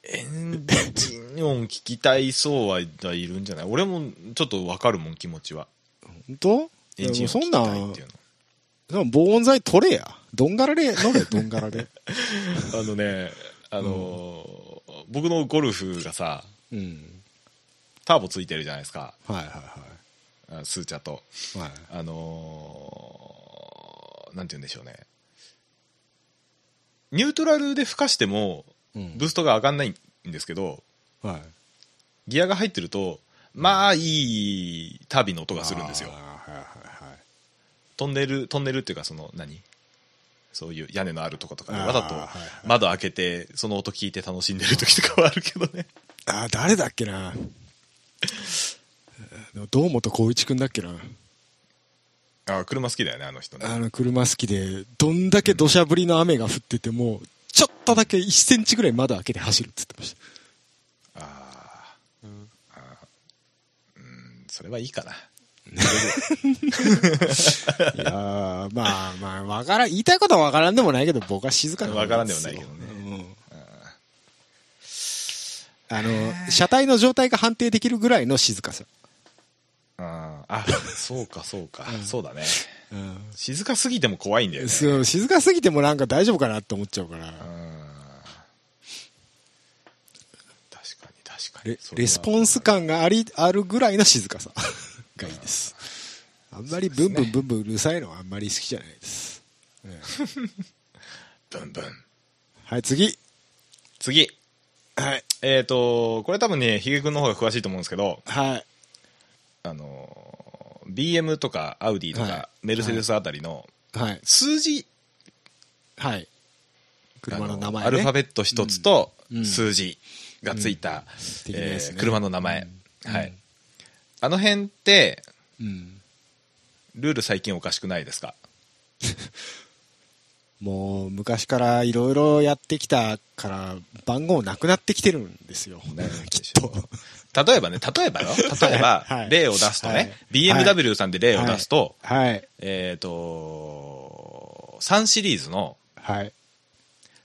S2: エンジン音聞きたいそうはいるんじゃない？俺もちょっと分かるもん気持ちは。
S1: 本当？
S2: エンジン音聞きたいっていうの。
S1: そんな防音材取れや。どんがらで乗れ、どんがらで。
S2: あのねあのー僕のゴルフがさ
S1: うん。
S2: ターボついてるじゃないですか
S1: はいはい
S2: あスーチャと
S1: はい。はい。
S2: あのーなんて言うんでしょうねニュートラルで吹かしても
S1: うん
S2: ブーストが上がんないんですけど、
S1: はい。
S2: ギアが入ってるとまあいいタービンの音がするんですよ
S1: はいはいはい。
S2: トンネルトンネルっていうかその何？そういう屋根のあるとことかでわざと窓開けてその音聞いて楽しんでる時とかはあるけどね。
S1: あー、誰だっけな。堂本光一くんだっけな。
S2: あー車好きだよねあの人ね。
S1: あの車好きで、どんだけ土砂降りの雨が降ってても、ちょっとだけ1センチぐらい窓開けて走るって言ってました。
S2: あー。あー。うんそれはいいかな
S1: いやーまあまあ、わからん、言いたいことはわからんでもないけど、僕は静かな
S2: わからんでもないけどね
S1: うん。あの、車体の状態が判定できるぐらいの静かさ。
S2: あーあそうかそうか、
S1: うん。
S2: そうだね。
S1: うん。
S2: 静かすぎても怖いんだよね。
S1: そう、静かすぎてもなんか大丈夫かなって思っちゃうから。
S2: うん。確かに確か
S1: レ
S2: にそれは
S1: レスポンス感があり、あるぐらいの静かさがいいです。あんまりブンブンブンブンうるさいのはあんまり好きじゃないです。
S2: ブンブン
S1: はい、次。
S2: 次
S1: はい。
S2: えっ、とこれ多分ねヒゲ君の方が詳しいと思うんですけど
S1: はい。
S2: あの BM とかアウディとか、
S1: はい
S2: メルセデスあたりの
S1: はい。
S2: 数字、
S1: はい。車の名前、ね。
S2: あアルファベット一つと
S1: うん
S2: 数字がついた、
S1: うん的なやつね
S2: えー車の名前、
S1: うん
S2: はい、あの辺って
S1: うん。
S2: ルール最近おかしくないですか？
S1: もう昔からいろいろやってきたから番号なくなってきてるんですよ。きっと。
S2: 例えばね例えばよ 例えば、
S1: はい
S2: 例を出すとね、
S1: はい
S2: BMW さんで例を出すと、
S1: はい。
S2: えっ、と3シリーズの
S1: はい。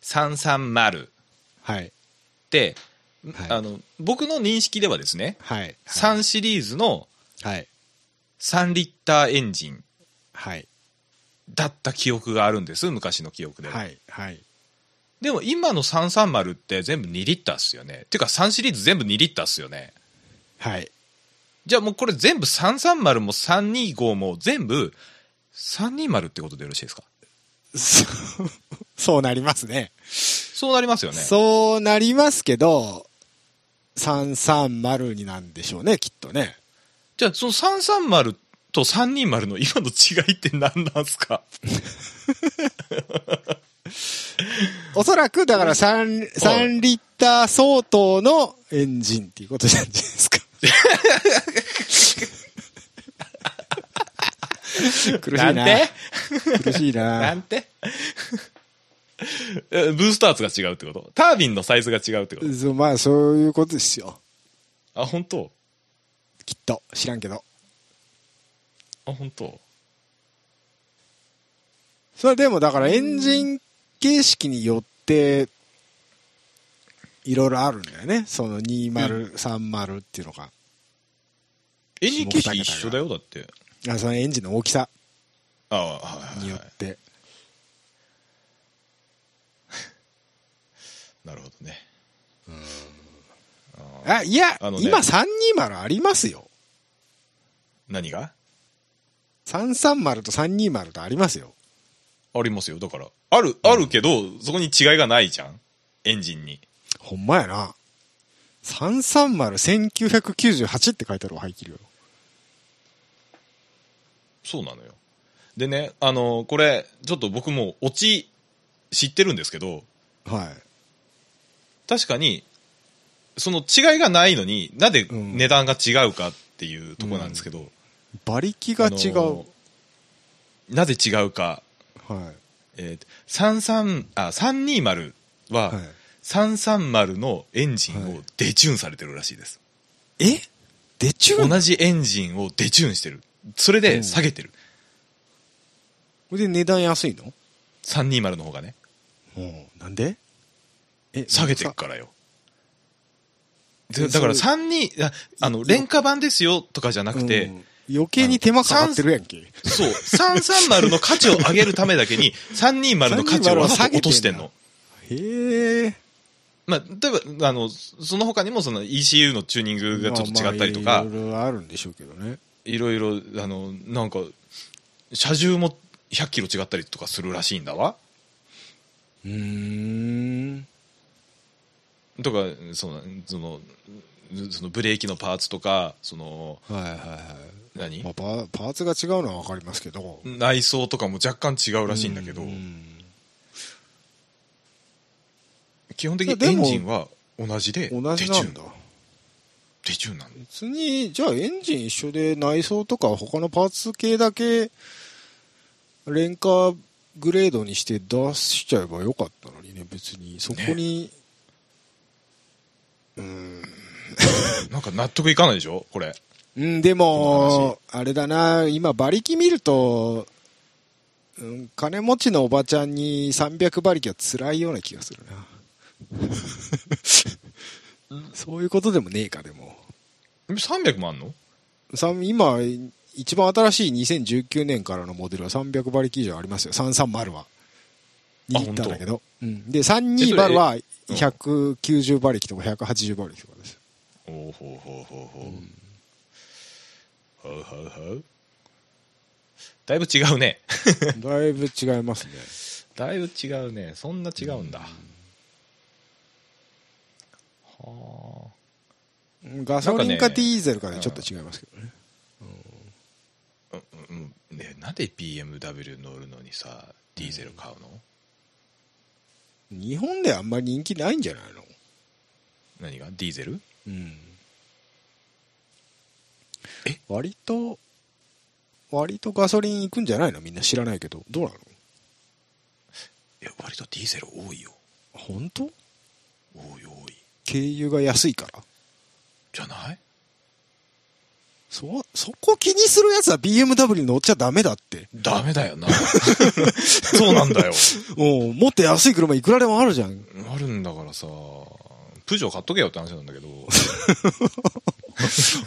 S2: 330っ
S1: はい。
S2: て、
S1: はい
S2: あの僕の認識ではですね、
S1: はい。
S2: 3シリーズの
S1: はい。
S2: 3リッターエンジン
S1: はい。
S2: だった記憶があるんです昔の記憶では、
S1: はい。はい。
S2: でも今の330って全部2リッターっすよね。てか3シリーズ全部2リッターっすよね。
S1: はい。
S2: じゃあもうこれ全部330も325も全部320ってことでよろしいですか？
S1: そうなりますね。
S2: そうなりますよね。
S1: そうなりますけど、330になんでしょうね、きっとね。
S2: じゃあその330と320の今の違いって何なんすか？
S1: おそらく、だから3、3リッター相当のエンジンっていうことじゃないですか。苦しいな。
S2: なんて？
S1: 苦しいな。
S2: なんて？え ブースト圧が違うってこと？タービンのサイズが違うってこと？
S1: そうまあ、そういうことですよ。
S2: あ、本当？
S1: きっと。知らんけど。
S2: あ、本当？
S1: それでも、だからエンジン形式によって、いろいろあるんだよね。その20、30っていうのが。
S2: エンジン形式一緒だよ、だって。
S1: あそのエンジンの大きさによっ。て。
S2: なるほどね。
S1: あ、いや、
S2: あのね
S1: 今320ありますよ。
S2: 何が
S1: ？330と320とありますよ。
S2: ありますよ。だから、ある、あるけど、そこに違いがないじゃんエンジンに。
S1: ほんまやな。330-1998って書いてあるわ、排気量。
S2: そうなのよ。でね、あの、これ、ちょっと僕もオチ知ってるんですけど、
S1: はい。
S2: 確かに、その違いがないのになぜ
S1: うん
S2: 値段が違うかっていうところなんですけど、
S1: 馬力が違う。
S2: なぜ違うか、
S1: は
S2: えー、33あ320
S1: い。
S2: は、
S1: はい。
S2: 330のエンジン
S1: はい
S2: をデチューンされてるらしいです。
S1: え？デチューン？
S2: 同じエンジンをデチューンしてる。それで下げてる。
S1: これで値段安いの
S2: ？320の方がね。
S1: うん。なんで？え
S2: 下げてからよ。だから
S1: それ
S2: 32、ああの、廉価版ですよとかじゃなくて、
S1: うん余計に手間かかってるやんけ。
S2: そう、330の価値を上げるためだけに、320の価値を落としてんの。
S1: へえ。
S2: まあ、例えば、あの、その他にもその ECU のチューニングがちょっと違ったりとか
S1: まあまあ、いろいろあるんでしょうけどね。
S2: いろいろ、あの、なんか、車重も100キロ違ったりとかするらしいんだわ。
S1: うーん。
S2: とか、その、その、そのブレーキのパーツとか、その、
S1: はいはいはい。
S2: 何？
S1: まあ、パーツが違うのはわかりますけど。
S2: 内装とかも若干違うらしいんだけど
S1: う、ん
S2: 基本的にエンジンは同じで、
S1: 同じなんだ。
S2: デチューンなんだ。
S1: 別に、じゃあエンジン一緒で内装とか他のパーツ系だけ、廉価グレードにして出しちゃえばよかったのにね、別に。そこに、うん。
S2: なんか納得いかないでしょ？これ。
S1: うん、で
S2: こ
S1: も、あれだな、今、馬力見ると、うん、金持ちのおばちゃんに300馬力は辛いような気がするな。そういうことでもねえか、でも。
S2: 300もあんの？
S1: さ今、一番新しい2019年からのモデルは300馬力以上ありますよ。330は。2リッターだけど。うん。で、320は190馬力とか180馬力とかです。
S2: ほうほうほうほうほう。ほうほうほう。だいぶ違うね。
S1: だいぶ違いますね。
S2: だいぶ違うね。そんな違うんだ。は
S1: ガソリンかディーゼルかでちょっと違いますけどね。
S2: あ。うん、うんね、なんで BMW 乗るのにさ、ディーゼル買うの、
S1: 日本であんまり人気ないんじゃないの？
S2: 何が？ディーゼル？
S1: うん。
S2: え？
S1: 割と、割とガソリン行くんじゃないの？みんな知らないけど。どうなの？
S2: いや、割とディーゼル多いよ。
S1: 本当？
S2: 多い多い。
S1: 軽油が安いから？
S2: じゃない？
S1: そ、そこ気にするやつは BMW に乗っちゃダメだって。
S2: ダメだよな。そうなんだよ。
S1: おうもっと安い車いくらでもあるじゃん。
S2: あるんだからさ、プジョー買っとけよって話なんだけど、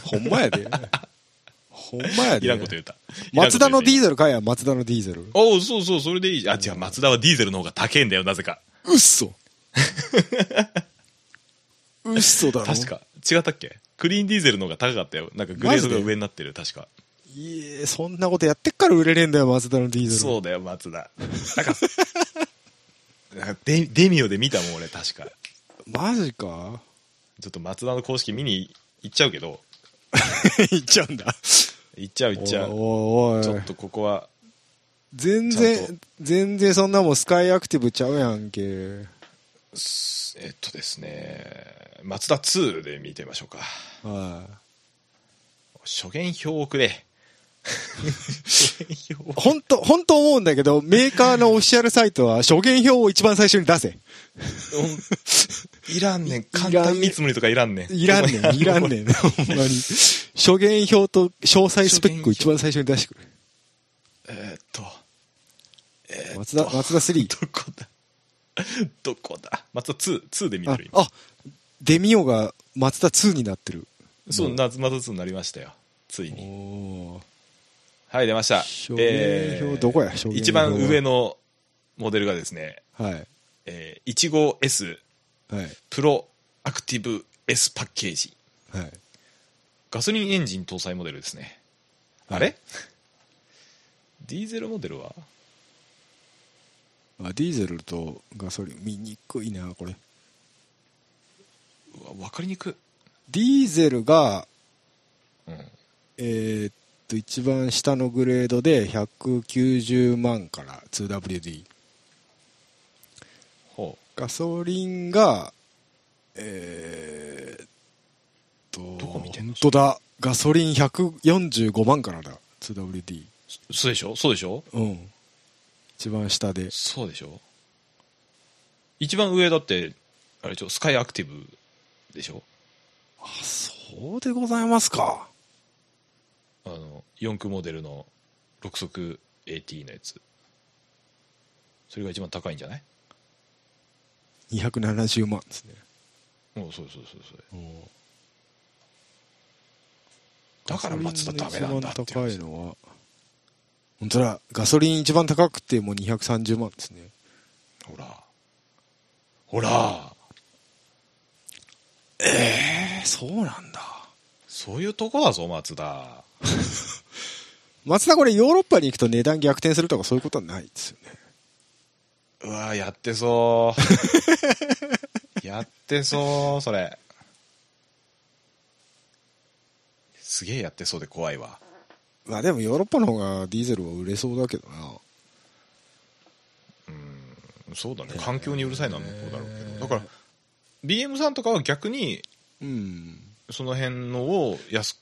S1: ほんまやで。ほんまやで。
S2: いらんこと言った。
S1: マツダのディー
S2: ゼル。
S1: 買えや、マツダのディーゼル。
S2: おうそうそう、それでいいじゃん。あ、違う、マツダはディーゼルの方が高いんだよ、なぜか。
S1: うっそ。嘘だろ
S2: 確か。違ったっけ？クリーンディーゼルの方が高かったよ。なんかグレードが上になってる、確か。
S1: いえそんなことやってっから売れねえんだよマツダのディーゼル
S2: そうだよ、松田。なんか、なんかデデミオで見たもん、俺、確か。
S1: マジか？
S2: ちょっと松田の公式見に行っちゃうけど、
S1: 言っちゃうんだ
S2: 行っちゃう行っちゃう。
S1: おいおい
S2: ちょっとここは、
S1: 全然全然そんなもんスカイアクティブちゃうやんけ
S2: すえっとですね、松田2で見てみましょうか。
S1: は
S2: 初見表をくれ。
S1: 本当本当思うんだけどメーカーのオフィシャルサイトは初見表を一番最初に出せ。
S2: うん。いらんねん。簡単見積もりとかいらんねん。
S1: いらんねんいらんねん。ほんまに。初見表と詳細スペックを一番最初に出してくれ。
S2: えーっと。えーっと。
S1: 松田松田3
S2: どこだ？どこだ？松田2、2で見て
S1: あ
S2: る今。
S1: あデミオが松田2になってる
S2: そう、夏松田2になりましたよ。つい
S1: お
S2: に。
S1: お
S2: はい、出ました。
S1: 初見表どこや？
S2: 一番上のモデルがですね、
S1: はい
S2: えー、15S
S1: はい
S2: プロアクティブ S パッケージ。
S1: はい
S2: ガソリンエンジン搭載モデルですね。あれ？ディーゼルモデルは？
S1: あディーゼルとガソリン見にくいなこれ。
S2: うわ、わかりにくい。
S1: ディーゼルが
S2: うん。
S1: えーっと一番下のグレードで190万から 2WD
S2: ほ
S1: ガソリンがえーっと
S2: どこ見てんの？
S1: 本当だ。ガソリン145万からだ 2WD
S2: う。そうでしょ？そうでしょ？
S1: うん一番下で。
S2: そうでしょ？一番上だって、あれでしょ？スカイアクティブでしょ？
S1: あそうでございますか。
S2: あの、四駆モデルの6速 AT のやつ。それが一番高いんじゃない
S1: ？270万ですね。
S2: うん、そうそうそうそう。
S1: う。ん
S2: だから松田ダメなんだって
S1: 高いのは本当だガソリン一番高くてもう230万ですね
S2: ほら。ほら。
S1: えー、そうなんだ
S2: そういうとこだぞ、松田。
S1: 松田これヨーロッパに行くと値段逆転するとかそういうことはないですよね
S2: うわやってそう。やってそう、それ。すげえやってそうで怖いわ。
S1: まあでもヨーロッパの方がディーゼルは売れそうだけどな
S2: うん、そうだね。環境にうるさいのは向こうだろうけど。だから、BM さんとかは逆に、
S1: うん
S2: その辺のを安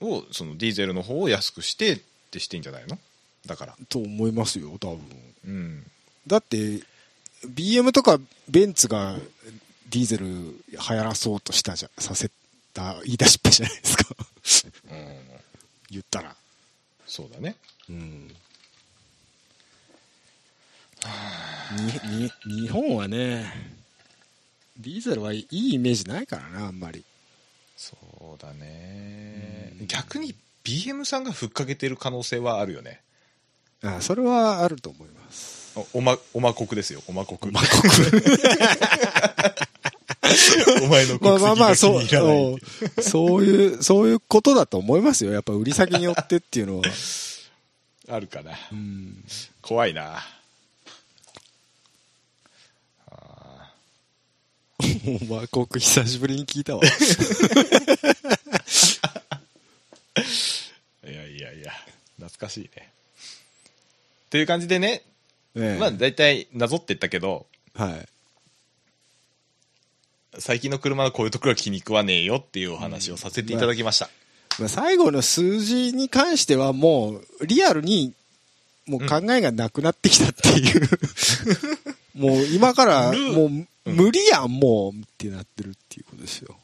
S2: を、そのディーゼルの方を安くしてってしてんじゃないの？だから。
S1: と思いますよ多分
S2: うん。
S1: だって BM とかベンツがディーゼル流行らそうとしたじゃさせた言い出しっぺじゃないですか
S2: うん。
S1: 言ったら
S2: そうだね。
S1: うん。にに日本はねディーゼルはいいイメージないからなあんまり。
S2: そうだね。
S1: うん。
S2: 逆に BM さんがふっかけてる可能性はあるよね。
S1: あそれはあると思います。
S2: おおまおま国ですよおま国お前の国
S1: まあまあまあそう
S2: 籍が気に入らない
S1: そうそういうそういうことだと思いますよ。やっぱ売り先によってっていうのは。
S2: あるかな。
S1: うん。
S2: 怖いな。あ
S1: お前国久しぶりに聞いたわ。
S2: ー いやいやいや懐かしいね。っていう感じでね、
S1: ねえ。
S2: まあ大体なぞってったけど。
S1: はい
S2: 最近の車はこういうところが気に食わねえよっていうお話をさせていただきました、
S1: まあ、最後の数字に関してはもうリアルにもう考えがなくなってきたっていう、もう今からもう
S2: うん。
S1: 無理やんもうってなってるっていうことですよ、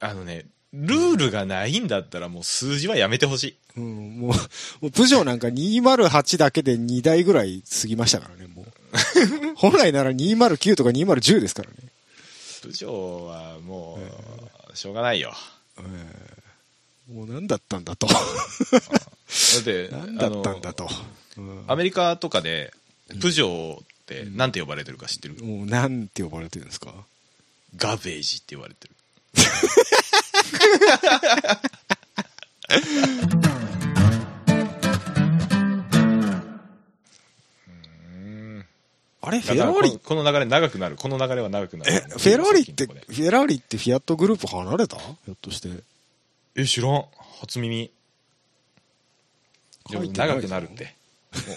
S2: あのねルールがないんだったらもう数字はやめてほしい。
S1: うん、もうもうプジョーなんか208だけで2台ぐらい過ぎましたからねもう。本来なら209とか210ですからね、
S2: 部長はもうしょうがないよ。
S1: ええ。もう何だったんだと。
S2: だって
S1: 何だったんだと、うん。
S2: アメリカとかでプジョーっって、なんて呼ばれてるか知ってる？
S1: もう、なんて呼ばれてるんですか？
S2: ガベージって言われてる。
S1: あれフェラーリ？
S2: この流れ長くなる。この流れは長くなる。
S1: え、フェラーリって、フェラーリってフィアットグループ離れた？ひょっとして。
S2: え、知らん。初耳。長くなるって。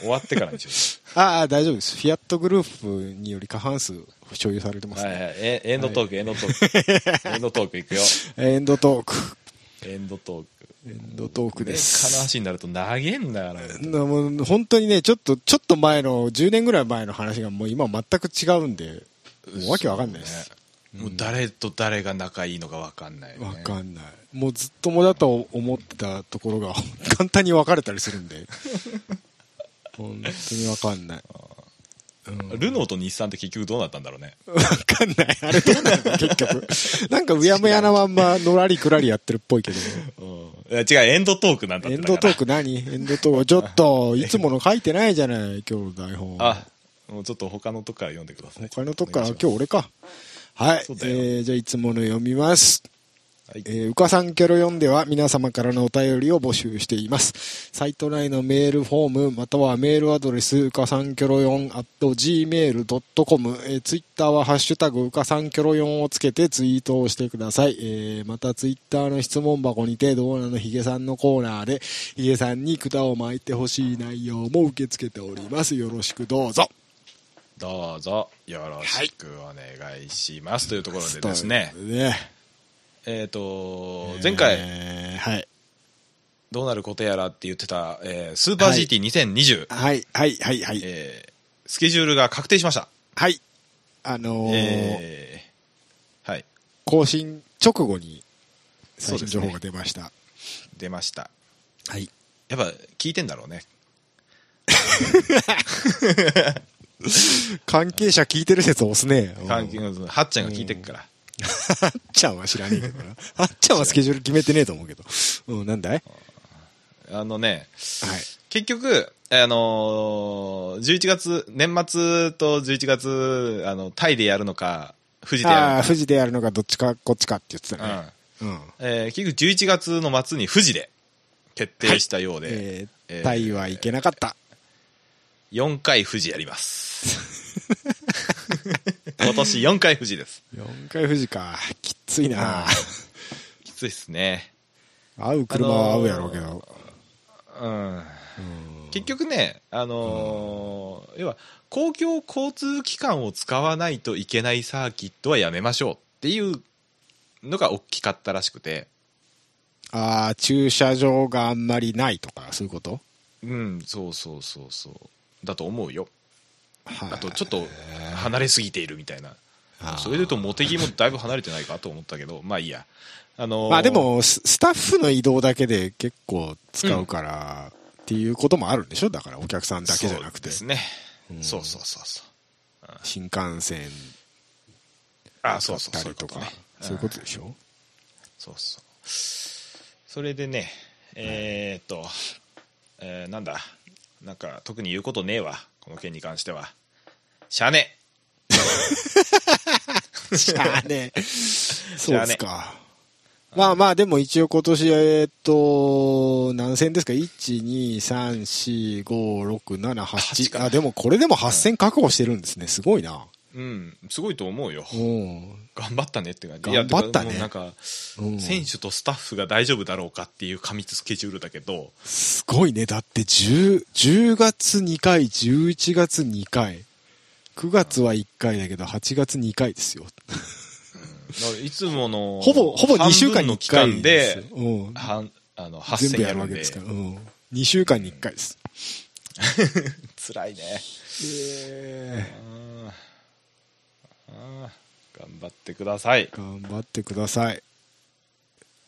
S2: 終わってからにしよ
S1: ああ、大丈夫です。フィアットグループにより過半数所有されてま
S2: う。
S1: すね。
S2: はいはい。えエンドトーク、エンドトーク。エンドトークいくよ。
S1: エンドトーク。
S2: エンドトーク。
S1: エンドトークです。
S2: 話になると長えんだから。
S1: なもう本当にね、ちょっと、ちょっと前の、10年ぐらい前の話がもう今全く違うんで、もうわけわかんないです。
S2: もう誰と誰が仲いいのかわかんない、ね。
S1: わかんない。もうずっともだと思ってたところが簡単に分かれたりするんで。本当にわかんない。うん
S2: ルノーと日産って結局どうなったんだろうね。
S1: わかんない。あれどうなの結局。なんかうやむやなまんまのらりくらりやってるっぽいけど。
S2: いや違う、エンドトークなんだっ
S1: エンドトーク何？エンドトーク。ちょっと、いつもの書いてないじゃない、今日の台本。
S2: あ、もうちょっと他のとこから読んでください。
S1: 他のとこから、今日俺か。はい。えー、じゃあいつもの読みます。
S2: はい
S1: えー、うかさんキョロ読んでは皆様からのお便りを募集しています。サイト内のメールフォーム、またはメールアドレス、うかさんキョロ4 at gmail.com、えー、ツイッターはハッシュタグうかさんキョロ4をつけてツイートをしてください。えー、またツイッターの質問箱にて、どうなのヒゲさんのコーナーで、ヒゲさんに管を巻いてほしい内容も受け付けております。よろしくどうぞ。
S2: どうぞよろしくお願いします。というところでですね、
S1: ね
S2: えっ、と、前回、
S1: えーはい。
S2: どうなることやらって言ってた、えースーパー GT2020、
S1: はい、はい、はい、はい。
S2: えースケジュールが確定しました。
S1: はい。あのー
S2: えーはい、
S1: 更新直後に最
S2: そうですね
S1: 新情報が出ました。
S2: 出ました。
S1: はい。
S2: やっぱ聞いてんだろうね。
S1: 関係者聞いてる説押すね。
S2: 関係
S1: うん
S2: はっちゃんが聞いてっから。
S1: はっちゃんは知らねえけどな。はっちゃんはスケジュール決めてねえと思うけど。うん、なんだい？
S2: あのね、
S1: はい。
S2: 結局、あのー、11月、年末と11月、あの、タイでやるのか、富士でやる
S1: ああ、
S2: の
S1: 富士でやるのかどっちかこっちかって言ってた
S2: か。
S1: ね。うん。
S2: うん。えー結局11月の末に富士で決定したようで、
S1: え
S2: えー
S1: ー、タイは行けなかった。
S2: 4回富士やります。今年4回富士です。
S1: 4回富士か。きついな。
S2: きついっすね。
S1: 合う車は合うやろうけど。
S2: うん。結局ね、あのー要は、公共交通機関を使わないといけないサーキットはやめましょうっていうのが大きかったらしくて、
S1: ああ、駐車場があんまりないとか、そういうこと？
S2: うん、そうそうそうそう。だと思うよ。
S1: はい
S2: あと、ちょっと離れすぎているみたいな。それで言うと、茂木もだいぶ離れてないかと思ったけど、まあいいや。あのー
S1: まあで、もス、スタッフの移動だけで結構使うから、っていうこともあるんでしょ？だからお客さんだけじゃなくて
S2: そうで。すね。
S1: うん
S2: そうそうそうそう。
S1: 新幹線
S2: あ、
S1: だっ
S2: そうそう、
S1: たりとか
S2: そうとね。。
S1: そういうことでしょ？
S2: そうそう。それでね、えーっと、えーなんだ、なんか特に言うことねえわ、この件に関しては。しゃあね
S1: しゃあねえ。そうですか。まあまあ、でも一応今年、えーっと、何戦ですか ?1、2、3、4、5、6、7、
S2: 八か
S1: 8。あ、でもこれでも8戦確保してるんですね。すごいな。
S2: うん、すごいと思うよ。
S1: うん。
S2: 頑張ったねって感じ。
S1: 頑張ったね
S2: なんか、
S1: うん
S2: 選手とスタッフが大丈夫だろうかっていう過密スケジュールだけど、
S1: すごいね。だって10、10月2回、11月2回。9月は1回だけど、8月2回ですよ。
S2: いつもの、
S1: ほぼ、ほぼ2週間に1
S2: 半分の期
S1: 回
S2: 間で、
S1: うん。
S2: はんあの、8
S1: 全部や
S2: る
S1: わけですから。うん。2週間に1回です。
S2: 辛いね。
S1: え
S2: うんうん頑張ってください。
S1: 頑張ってください。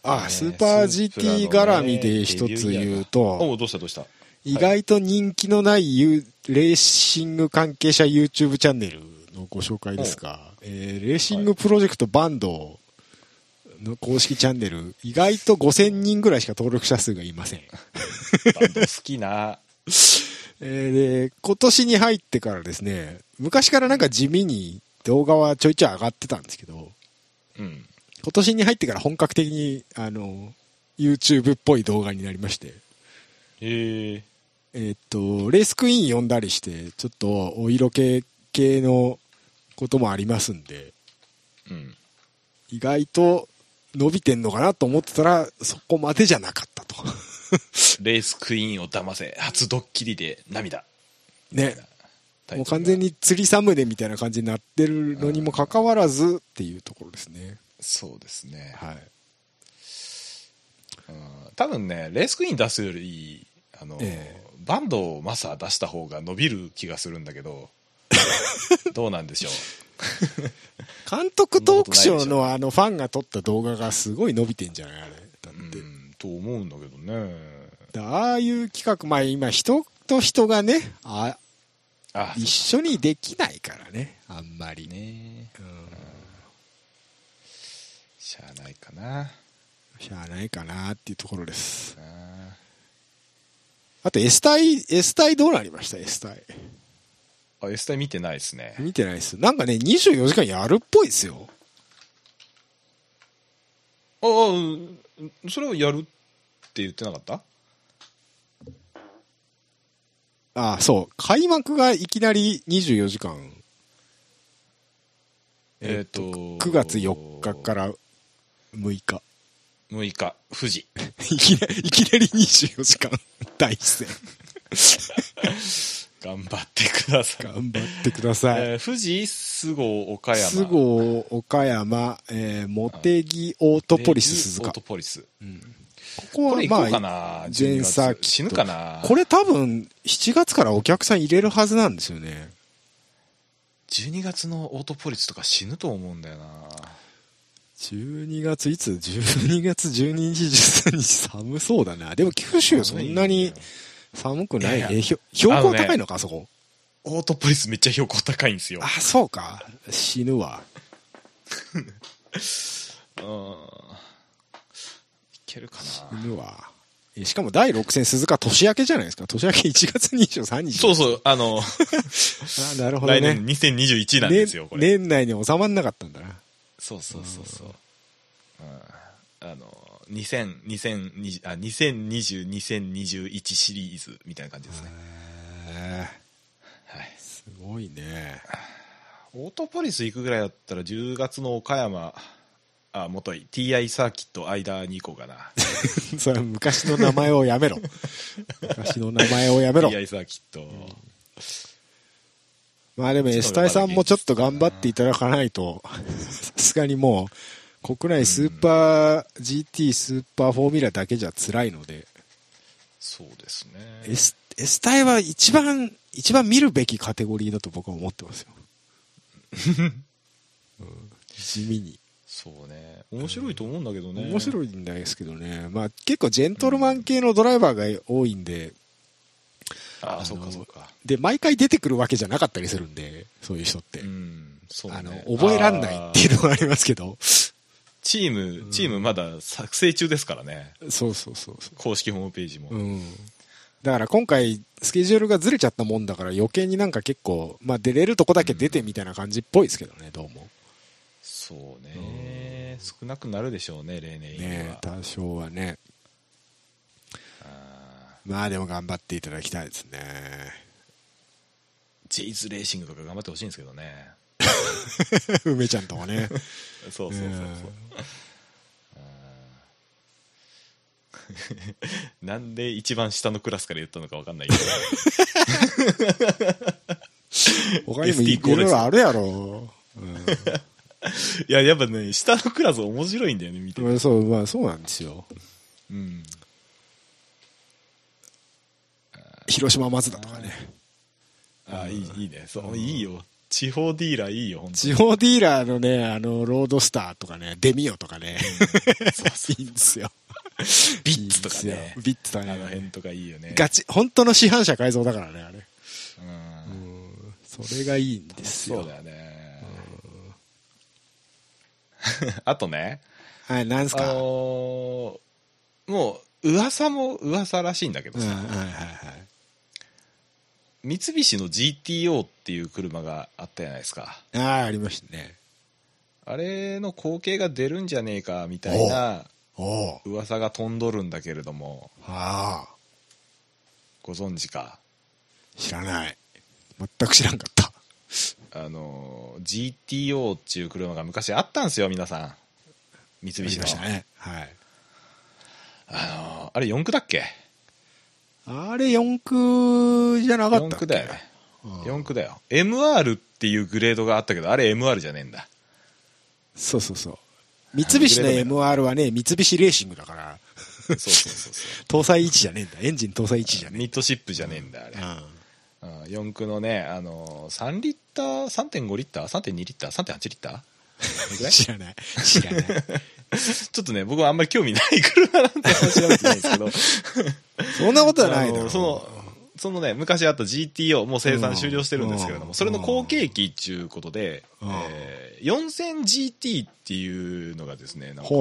S1: あ、
S2: ね
S1: スーパー GT 絡みで一つ言う
S2: お
S1: と、
S2: うどうしたどうした？
S1: 意外と人気のないユレーシング関係者 YouTube チャンネルのご紹介ですが、えーレーシングプロジェクトバンドの公式チャンネル、意外と5000人ぐらいしか登録者数がいません。
S2: バンド好きな。
S1: えーで、今年に入ってからですね、昔からなんか地味に動画はちょいちょい上がってたんですけど、
S2: うん。
S1: 今年に入ってから本格的に、あの、YouTube っぽい動画になりまして、
S2: へえ。
S1: えーっと、レースクイーン読んだりして、ちょっとお色気系のこともありますんで、
S2: うん。
S1: 意外と伸びてんのかなと思ってたら、そこまでじゃなかったと。
S2: レースクイーンを騙せ、初ドッキリで涙。
S1: ね。もう完全。に釣りサムネみたいな感じになってるのにもかかわらずっていうところですね。
S2: そうですね。
S1: はい。
S2: うん多分ね、レースクイーン出すより、あの、
S1: え
S2: バンドをマサー出した方が伸びる気がするんだけど、どうなんでしょう？
S1: 監督トークショーのあのファンが撮った動画がすごい伸びてんじゃないあれ。だって。
S2: うん、と思うんだけどね。
S1: だああいう企画、まあ今人と人がね、あ
S2: あ、
S1: 一緒にできないからね、あんまり。
S2: ね。
S1: うん
S2: しゃあないかな。
S1: しゃあないかなっていうところです。
S2: あ
S1: あと S 隊、S 隊どうなりました ?S 隊。
S2: あ、S タイ見てないですね。
S1: 見てないです。なんかね、24時間やるっぽいですよ。
S2: ああ、うんそれをやるって言ってなかった？
S1: ああ、そう。開幕がいきなり24時間。
S2: えっ、と、
S1: 9月4日から6日。
S2: 6日、富士。
S1: いきなり、いきなり24時間大戦。
S2: 頑張ってください。
S1: 頑張ってください。
S2: えー富士、菅生、岡山。
S1: 菅生、岡山、えー、茂木、オートポリス、鈴鹿
S2: オート。ポリス。
S1: うんここはまあ、
S2: な、
S1: 全
S2: 12
S1: サーキット
S2: 月死ぬかな。
S1: これ多分7月からお客さん入れるはずなんですよね。
S2: 12月のオートポリスとか死ぬと思うんだよな。
S1: 12月いつ ?12 月12日、13日寒そうだな。でも九州そんなに寒くない
S2: いやいや
S1: え標高高いのか、あそこ？
S2: オートポリスめっちゃ標高高いんですよ。
S1: あ、そうか。死ぬわ。
S2: うん。いけるかな。
S1: 死ぬわ。えしかも第6戦鈴鹿年明けじゃないですか。年明け1月23日。
S2: そうそう、あの、
S1: あなるほどね
S2: 来年。2021なんですよ、これ。
S1: 年年内に収まんなかったんだな。
S2: そうそうそうそう。うん、あの、2000、2020あ、2020、2021シリーズみたいな感じですね。
S1: へ
S2: はい。
S1: ーすごいね。
S2: オートポリス行くぐらいだったら10月の岡山、あ、もとい、TI サーキット間に行こうかな。
S1: それは昔の名前をやめろ。昔の名前をやめろ。
S2: TI サーキット。
S1: まあでも、エスタイさんもちょっと頑張っていただかないと、さすがにもう、国内スーパー GT、スーパーフォーミュラだけじゃ辛いので、
S2: そうですね。
S1: エス、エスタイは一番、一番見るべきカテゴリーだと僕は思ってますよ。うん地味に。
S2: そうね。面白いと思うんだけどね。
S1: 面白いんですけどね。まあ結構ジェントルマン系のドライバーが多いんで、
S2: ああ、そうかそうか。
S1: で、毎回出てくるわけじゃなかったりするんで、そういう人って。
S2: うん、そうね。
S1: あの、覚えらんないっていうのがありますけど。
S2: チーム、チームまだ作成中ですからね。
S1: そうそうそうそ
S2: 公式ホームページも。
S1: う。うん。だから今回、スケジュールがずれちゃったもんだから余計になんか結構、まあ出れるとこだけ出てみたいな感じっぽいですけどね、どうも。
S2: そうね。少なくなるでしょうね、例年より
S1: ね
S2: は。
S1: 多少はね。
S2: あ
S1: まあでも頑張っていただきたいですね。
S2: ージェイズレーシングとか頑張ってほしいんですけどね。
S1: 梅ちゃんとかね。
S2: そうそうそうそう。うんなんで一番下のクラスから言ったのか分かんないけど
S1: 他にもいろいろあるやろ。うん
S2: いややっぱね下のクラス面白いんだよね見てて。
S1: まあそう、まあそうなんですよ。
S2: うん。
S1: 広島松田とかね。
S2: ああいいいいね。そういいよ。地方ディーラーいいよ本当に。
S1: 地方ディーラーのね、あの、ロードスターとかね、デミオとかね。いいんですよ。
S2: ビッツとか
S1: いいん
S2: ね
S1: ですよ。ビッツとか
S2: あの
S1: ね。
S2: 辺とかいいよね。
S1: ガチ、本当の市販車改造だからね、あれ。
S2: うん。
S1: うん。それがいいんですよ。
S2: そうだよね あとね
S1: はい、なんすか？
S2: あのーもう噂も噂らしいんだけど
S1: うん、
S2: さ、
S1: はいはいはい。
S2: 三菱の GTO っていう車があったじゃないですか
S1: ああ、ありましたね。
S2: あれの後継が出るんじゃねえかみたいな噂が飛んどるんだけれども
S1: ああ、
S2: ご存知か？
S1: 知らない。全く知らんかった。
S2: あの GTO っていう車が昔あったんですよ皆さん三菱の
S1: ましたね。はい。
S2: あのあれ4駆だっけ？
S1: あれ4駆じゃなかった
S2: 4
S1: っけ？
S2: 駆だよね
S1: うん
S2: 4駆だよ MR っていうグレードがあったけどあれ MR じゃねえんだ
S1: そうそうそう。三菱の MR はね、三菱レーシングだから、
S2: そうそうそうそ
S1: 搭載位置じゃねえんだ。エンジン搭載位置じゃね
S2: うミッドシップじゃねえんだあれ
S1: え。うん。
S2: うん、4駆のね、あのー、3リッター、3.5リッター、3.2リッター、3.8リッター？
S1: 知らない。知らない。
S2: ちょっとね、僕はあんまり興味ない車なんて話調べてないんですけど、
S1: そんなことはないだろ
S2: あのその、そのね、昔あった GTO、もう生産終了してるんですけれども、
S1: うん。
S2: それの後継機っていうことで、
S1: うん。
S2: えー 4000GT っていうのがですね、なんか。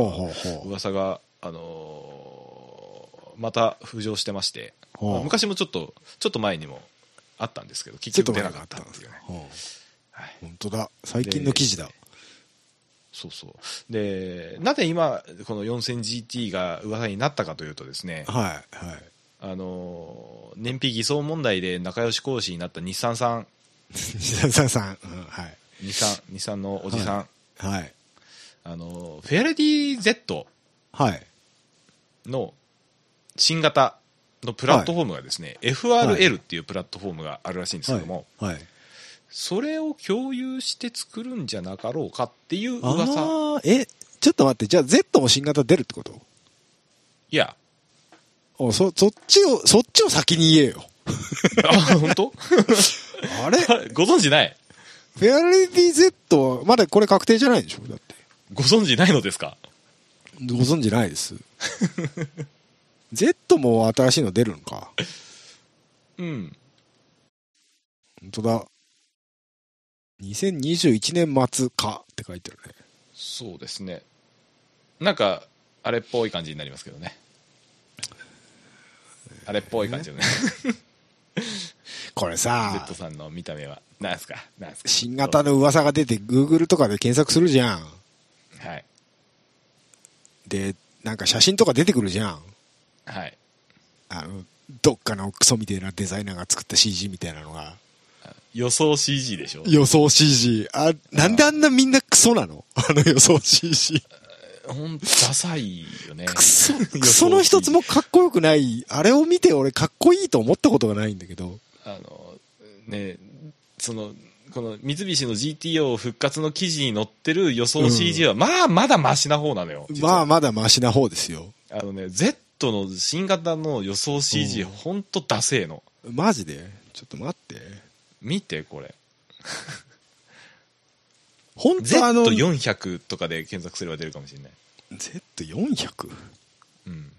S2: 噂が、あのーまた浮上してまして、昔もちょっと、ちょっと前にもあったんですけど、結局出なかったっていうね。
S1: 本当だ。最近の記事だ。
S2: そうそう。で、なぜ今、この 4000GT が噂になったかというとですね、
S1: はい、はい。
S2: あのー、燃費偽装問題で仲良し講師になった日産さん、
S1: さんさん、うん、はい。
S2: 日産、日産のおじさん、
S1: はい。
S2: あのー、フェアレディ Z
S1: はい。
S2: の新型のプラットフォームがですね、FRL っていうプラットフォームがあるらしいんですけども、
S1: はい。
S2: それを共有して作るんじゃなかろうかっていう噂。
S1: え、ちょっと待って、じゃあ Z も新型出るってこと？
S2: いや、
S1: おそ、そっちを、そっちを先に言えよ。
S2: あ、本当？
S1: あれ？フ
S2: ご存知ない？
S1: ェアレディ Z は、まだこれ確定じゃないでしょ？だって。
S2: ご存知ないのですか？
S1: ご存知ないです。Z も新しいの出るのか？
S2: うん。
S1: 本当だ。2021年末かって書いてあるね。
S2: そうですね。なんか、あれっぽい感じになりますけどね。あれっぽい感じのね。
S1: これさ
S2: Z、さんの見た目は。なんすか？なんすか？
S1: 新型の噂が出て Google とかで検索するじゃん。
S2: はい。
S1: で、なんか写真とか出てくるじゃん。
S2: はい。
S1: あの、どっかのクソみたいなデザイナーが作った CG みたいなのが。
S2: 予想 CG でしょ
S1: 予想 CG。あ、なんであんなみんなクソなの？あの予想 CG。
S2: ほんと、ダサいよね。
S1: クソ、クソの一つもかっこよくない。あれを見て俺かっこいいと思ったことがないんだけど。
S2: あの、ね、その、この三菱の GTO 復活の記事に載ってる予想 CG は、まあ、まだマシな方なのよ。
S1: まあまだマシな方ですよ。
S2: あのね、Z の新型の予想 CG、
S1: うん
S2: ほんとダセえの。
S1: マジで？ちょっと待って。
S2: 見て、これ。
S1: 本当あの、
S2: Z400 とかで検索すれば出るかもしれない。
S1: Z400?
S2: うん。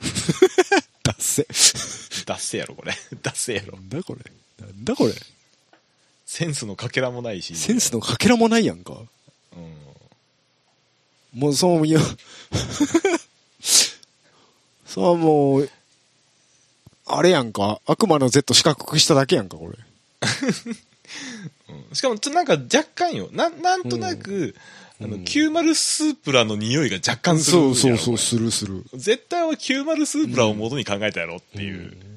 S1: ダッセ。
S2: ダッセやろ、これ。ダッセやろ
S1: な。んだこれ？なんだこれ？
S2: センスのかけらもないし。
S1: センスのかけらもないやんか。
S2: うん。
S1: もうそういや、そうもう、あれやんか？悪魔の Z 四角くしただけやんか、これ。
S2: うんしかも、ちょっとなんか若干よ。ななんとなく、あの、
S1: うん
S2: 90スープラの匂いが若干するやろ
S1: そうそうそう、
S2: こ
S1: するする。
S2: れ絶対は90スープラを元に考えたやろっていう、
S1: うん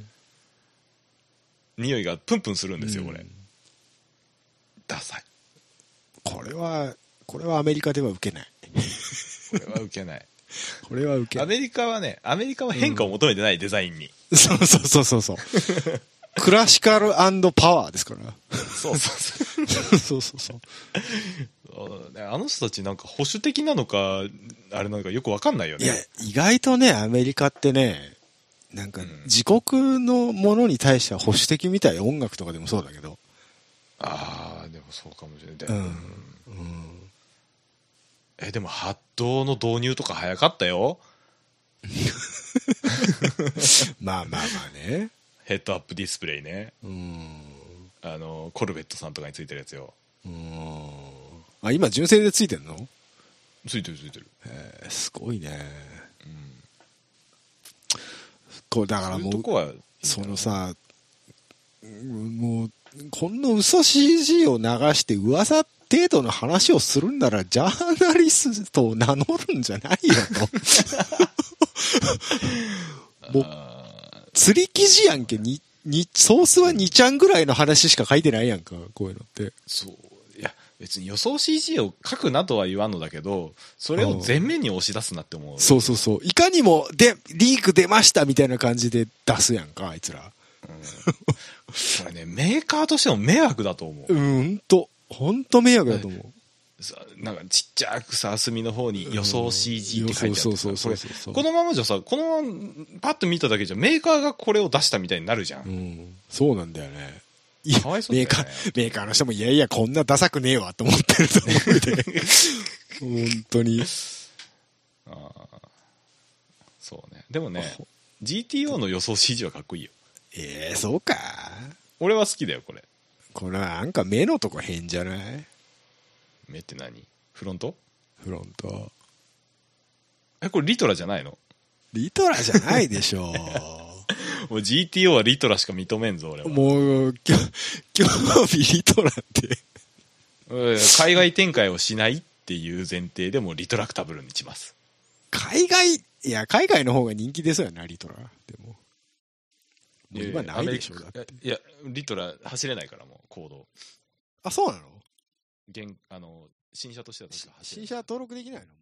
S2: 匂いがプンプンするんですよ、これ
S1: うん。
S2: ダサい。
S1: これは、これはアメリカでは受けない。
S2: これは受けない。
S1: これは受けない。
S2: アメリカはね、アメリカは変化を求めてない、デザインに。
S1: そうそうそうそうそう。クラシカルパワーですから。
S2: そうそうそう。
S1: そうそうそう。
S2: あの人たちなんか保守的なのか、あれなのかよくわかんないよ
S1: いや
S2: ね。、
S1: 意外とね、アメリカってね、なんか
S2: うん
S1: 自国のものに対しては保守的みたい音楽とかでもそうだけど。
S2: ああ、でもそうかもしれない。
S1: うん。うん。
S2: え、でも、ハットの導入とか早かったよ。
S1: まあまあまあね。
S2: ヘッドアップディスプレイね。
S1: うん。
S2: あの、コルベットさんとかについてるやつよ。
S1: うん。あ、今純正でついてんの？
S2: ついてるついてる。
S1: えーすごいね。
S2: うん。
S1: こうだからもう
S2: そう
S1: そのさうんもうこんな嘘 CG を流して噂程度の話をするんならジャーナリストを名乗るんじゃないよと。もう
S2: あ
S1: 釣り記事やんけににソースは2ちゃんぐらいの話しか書いてないやんかこういうのって。
S2: ーそう。いや、別に予想 CG を書くなとは言わんのだけど、それを前面に押し出すなって思う。
S1: そうそうそう。いかにもでリーク出ましたみたいな感じで出すやんかあいつら。
S2: それね、メーカーとしても迷惑だと思う。
S1: うんとほんと迷惑だと思う。
S2: さなんかちっちゃくさ、隅の方に予想 CG って書いてある
S1: そうそうそうそうそう
S2: このままじゃさ、このままパッと見ただけじゃメーカーがこれを出したみたいになるじゃん。
S1: うん。そうなんだよね。いや
S2: かわいそうだよね。
S1: メーカーメーカーの人もいやいやこんなダサくねえわと思ってると思うで。本当に。
S2: あー。そうね。でもね、GTO の予想 CG はかっこいいよ。
S1: ええそうか。
S2: 俺は好きだよ、これ。
S1: これなんか目のとこ変じゃない？
S2: 目って何？フロント？
S1: フロント。
S2: え、これリトラじゃないの？
S1: リトラじゃないでしょ。
S2: もう GTO はリトラしか認めんぞ、俺は。
S1: もうきょ興味リトラって。
S2: うん海外展開をしないっていう前提でもうリトラクタブルにします。
S1: 海外いや海外の方が人気ですよなリトラ。でももう今ないでしょだって。
S2: いや、リトラ走れないからもう、行動。
S1: あそうなの？
S2: 現あの、新車としては
S1: 新車登録できないの？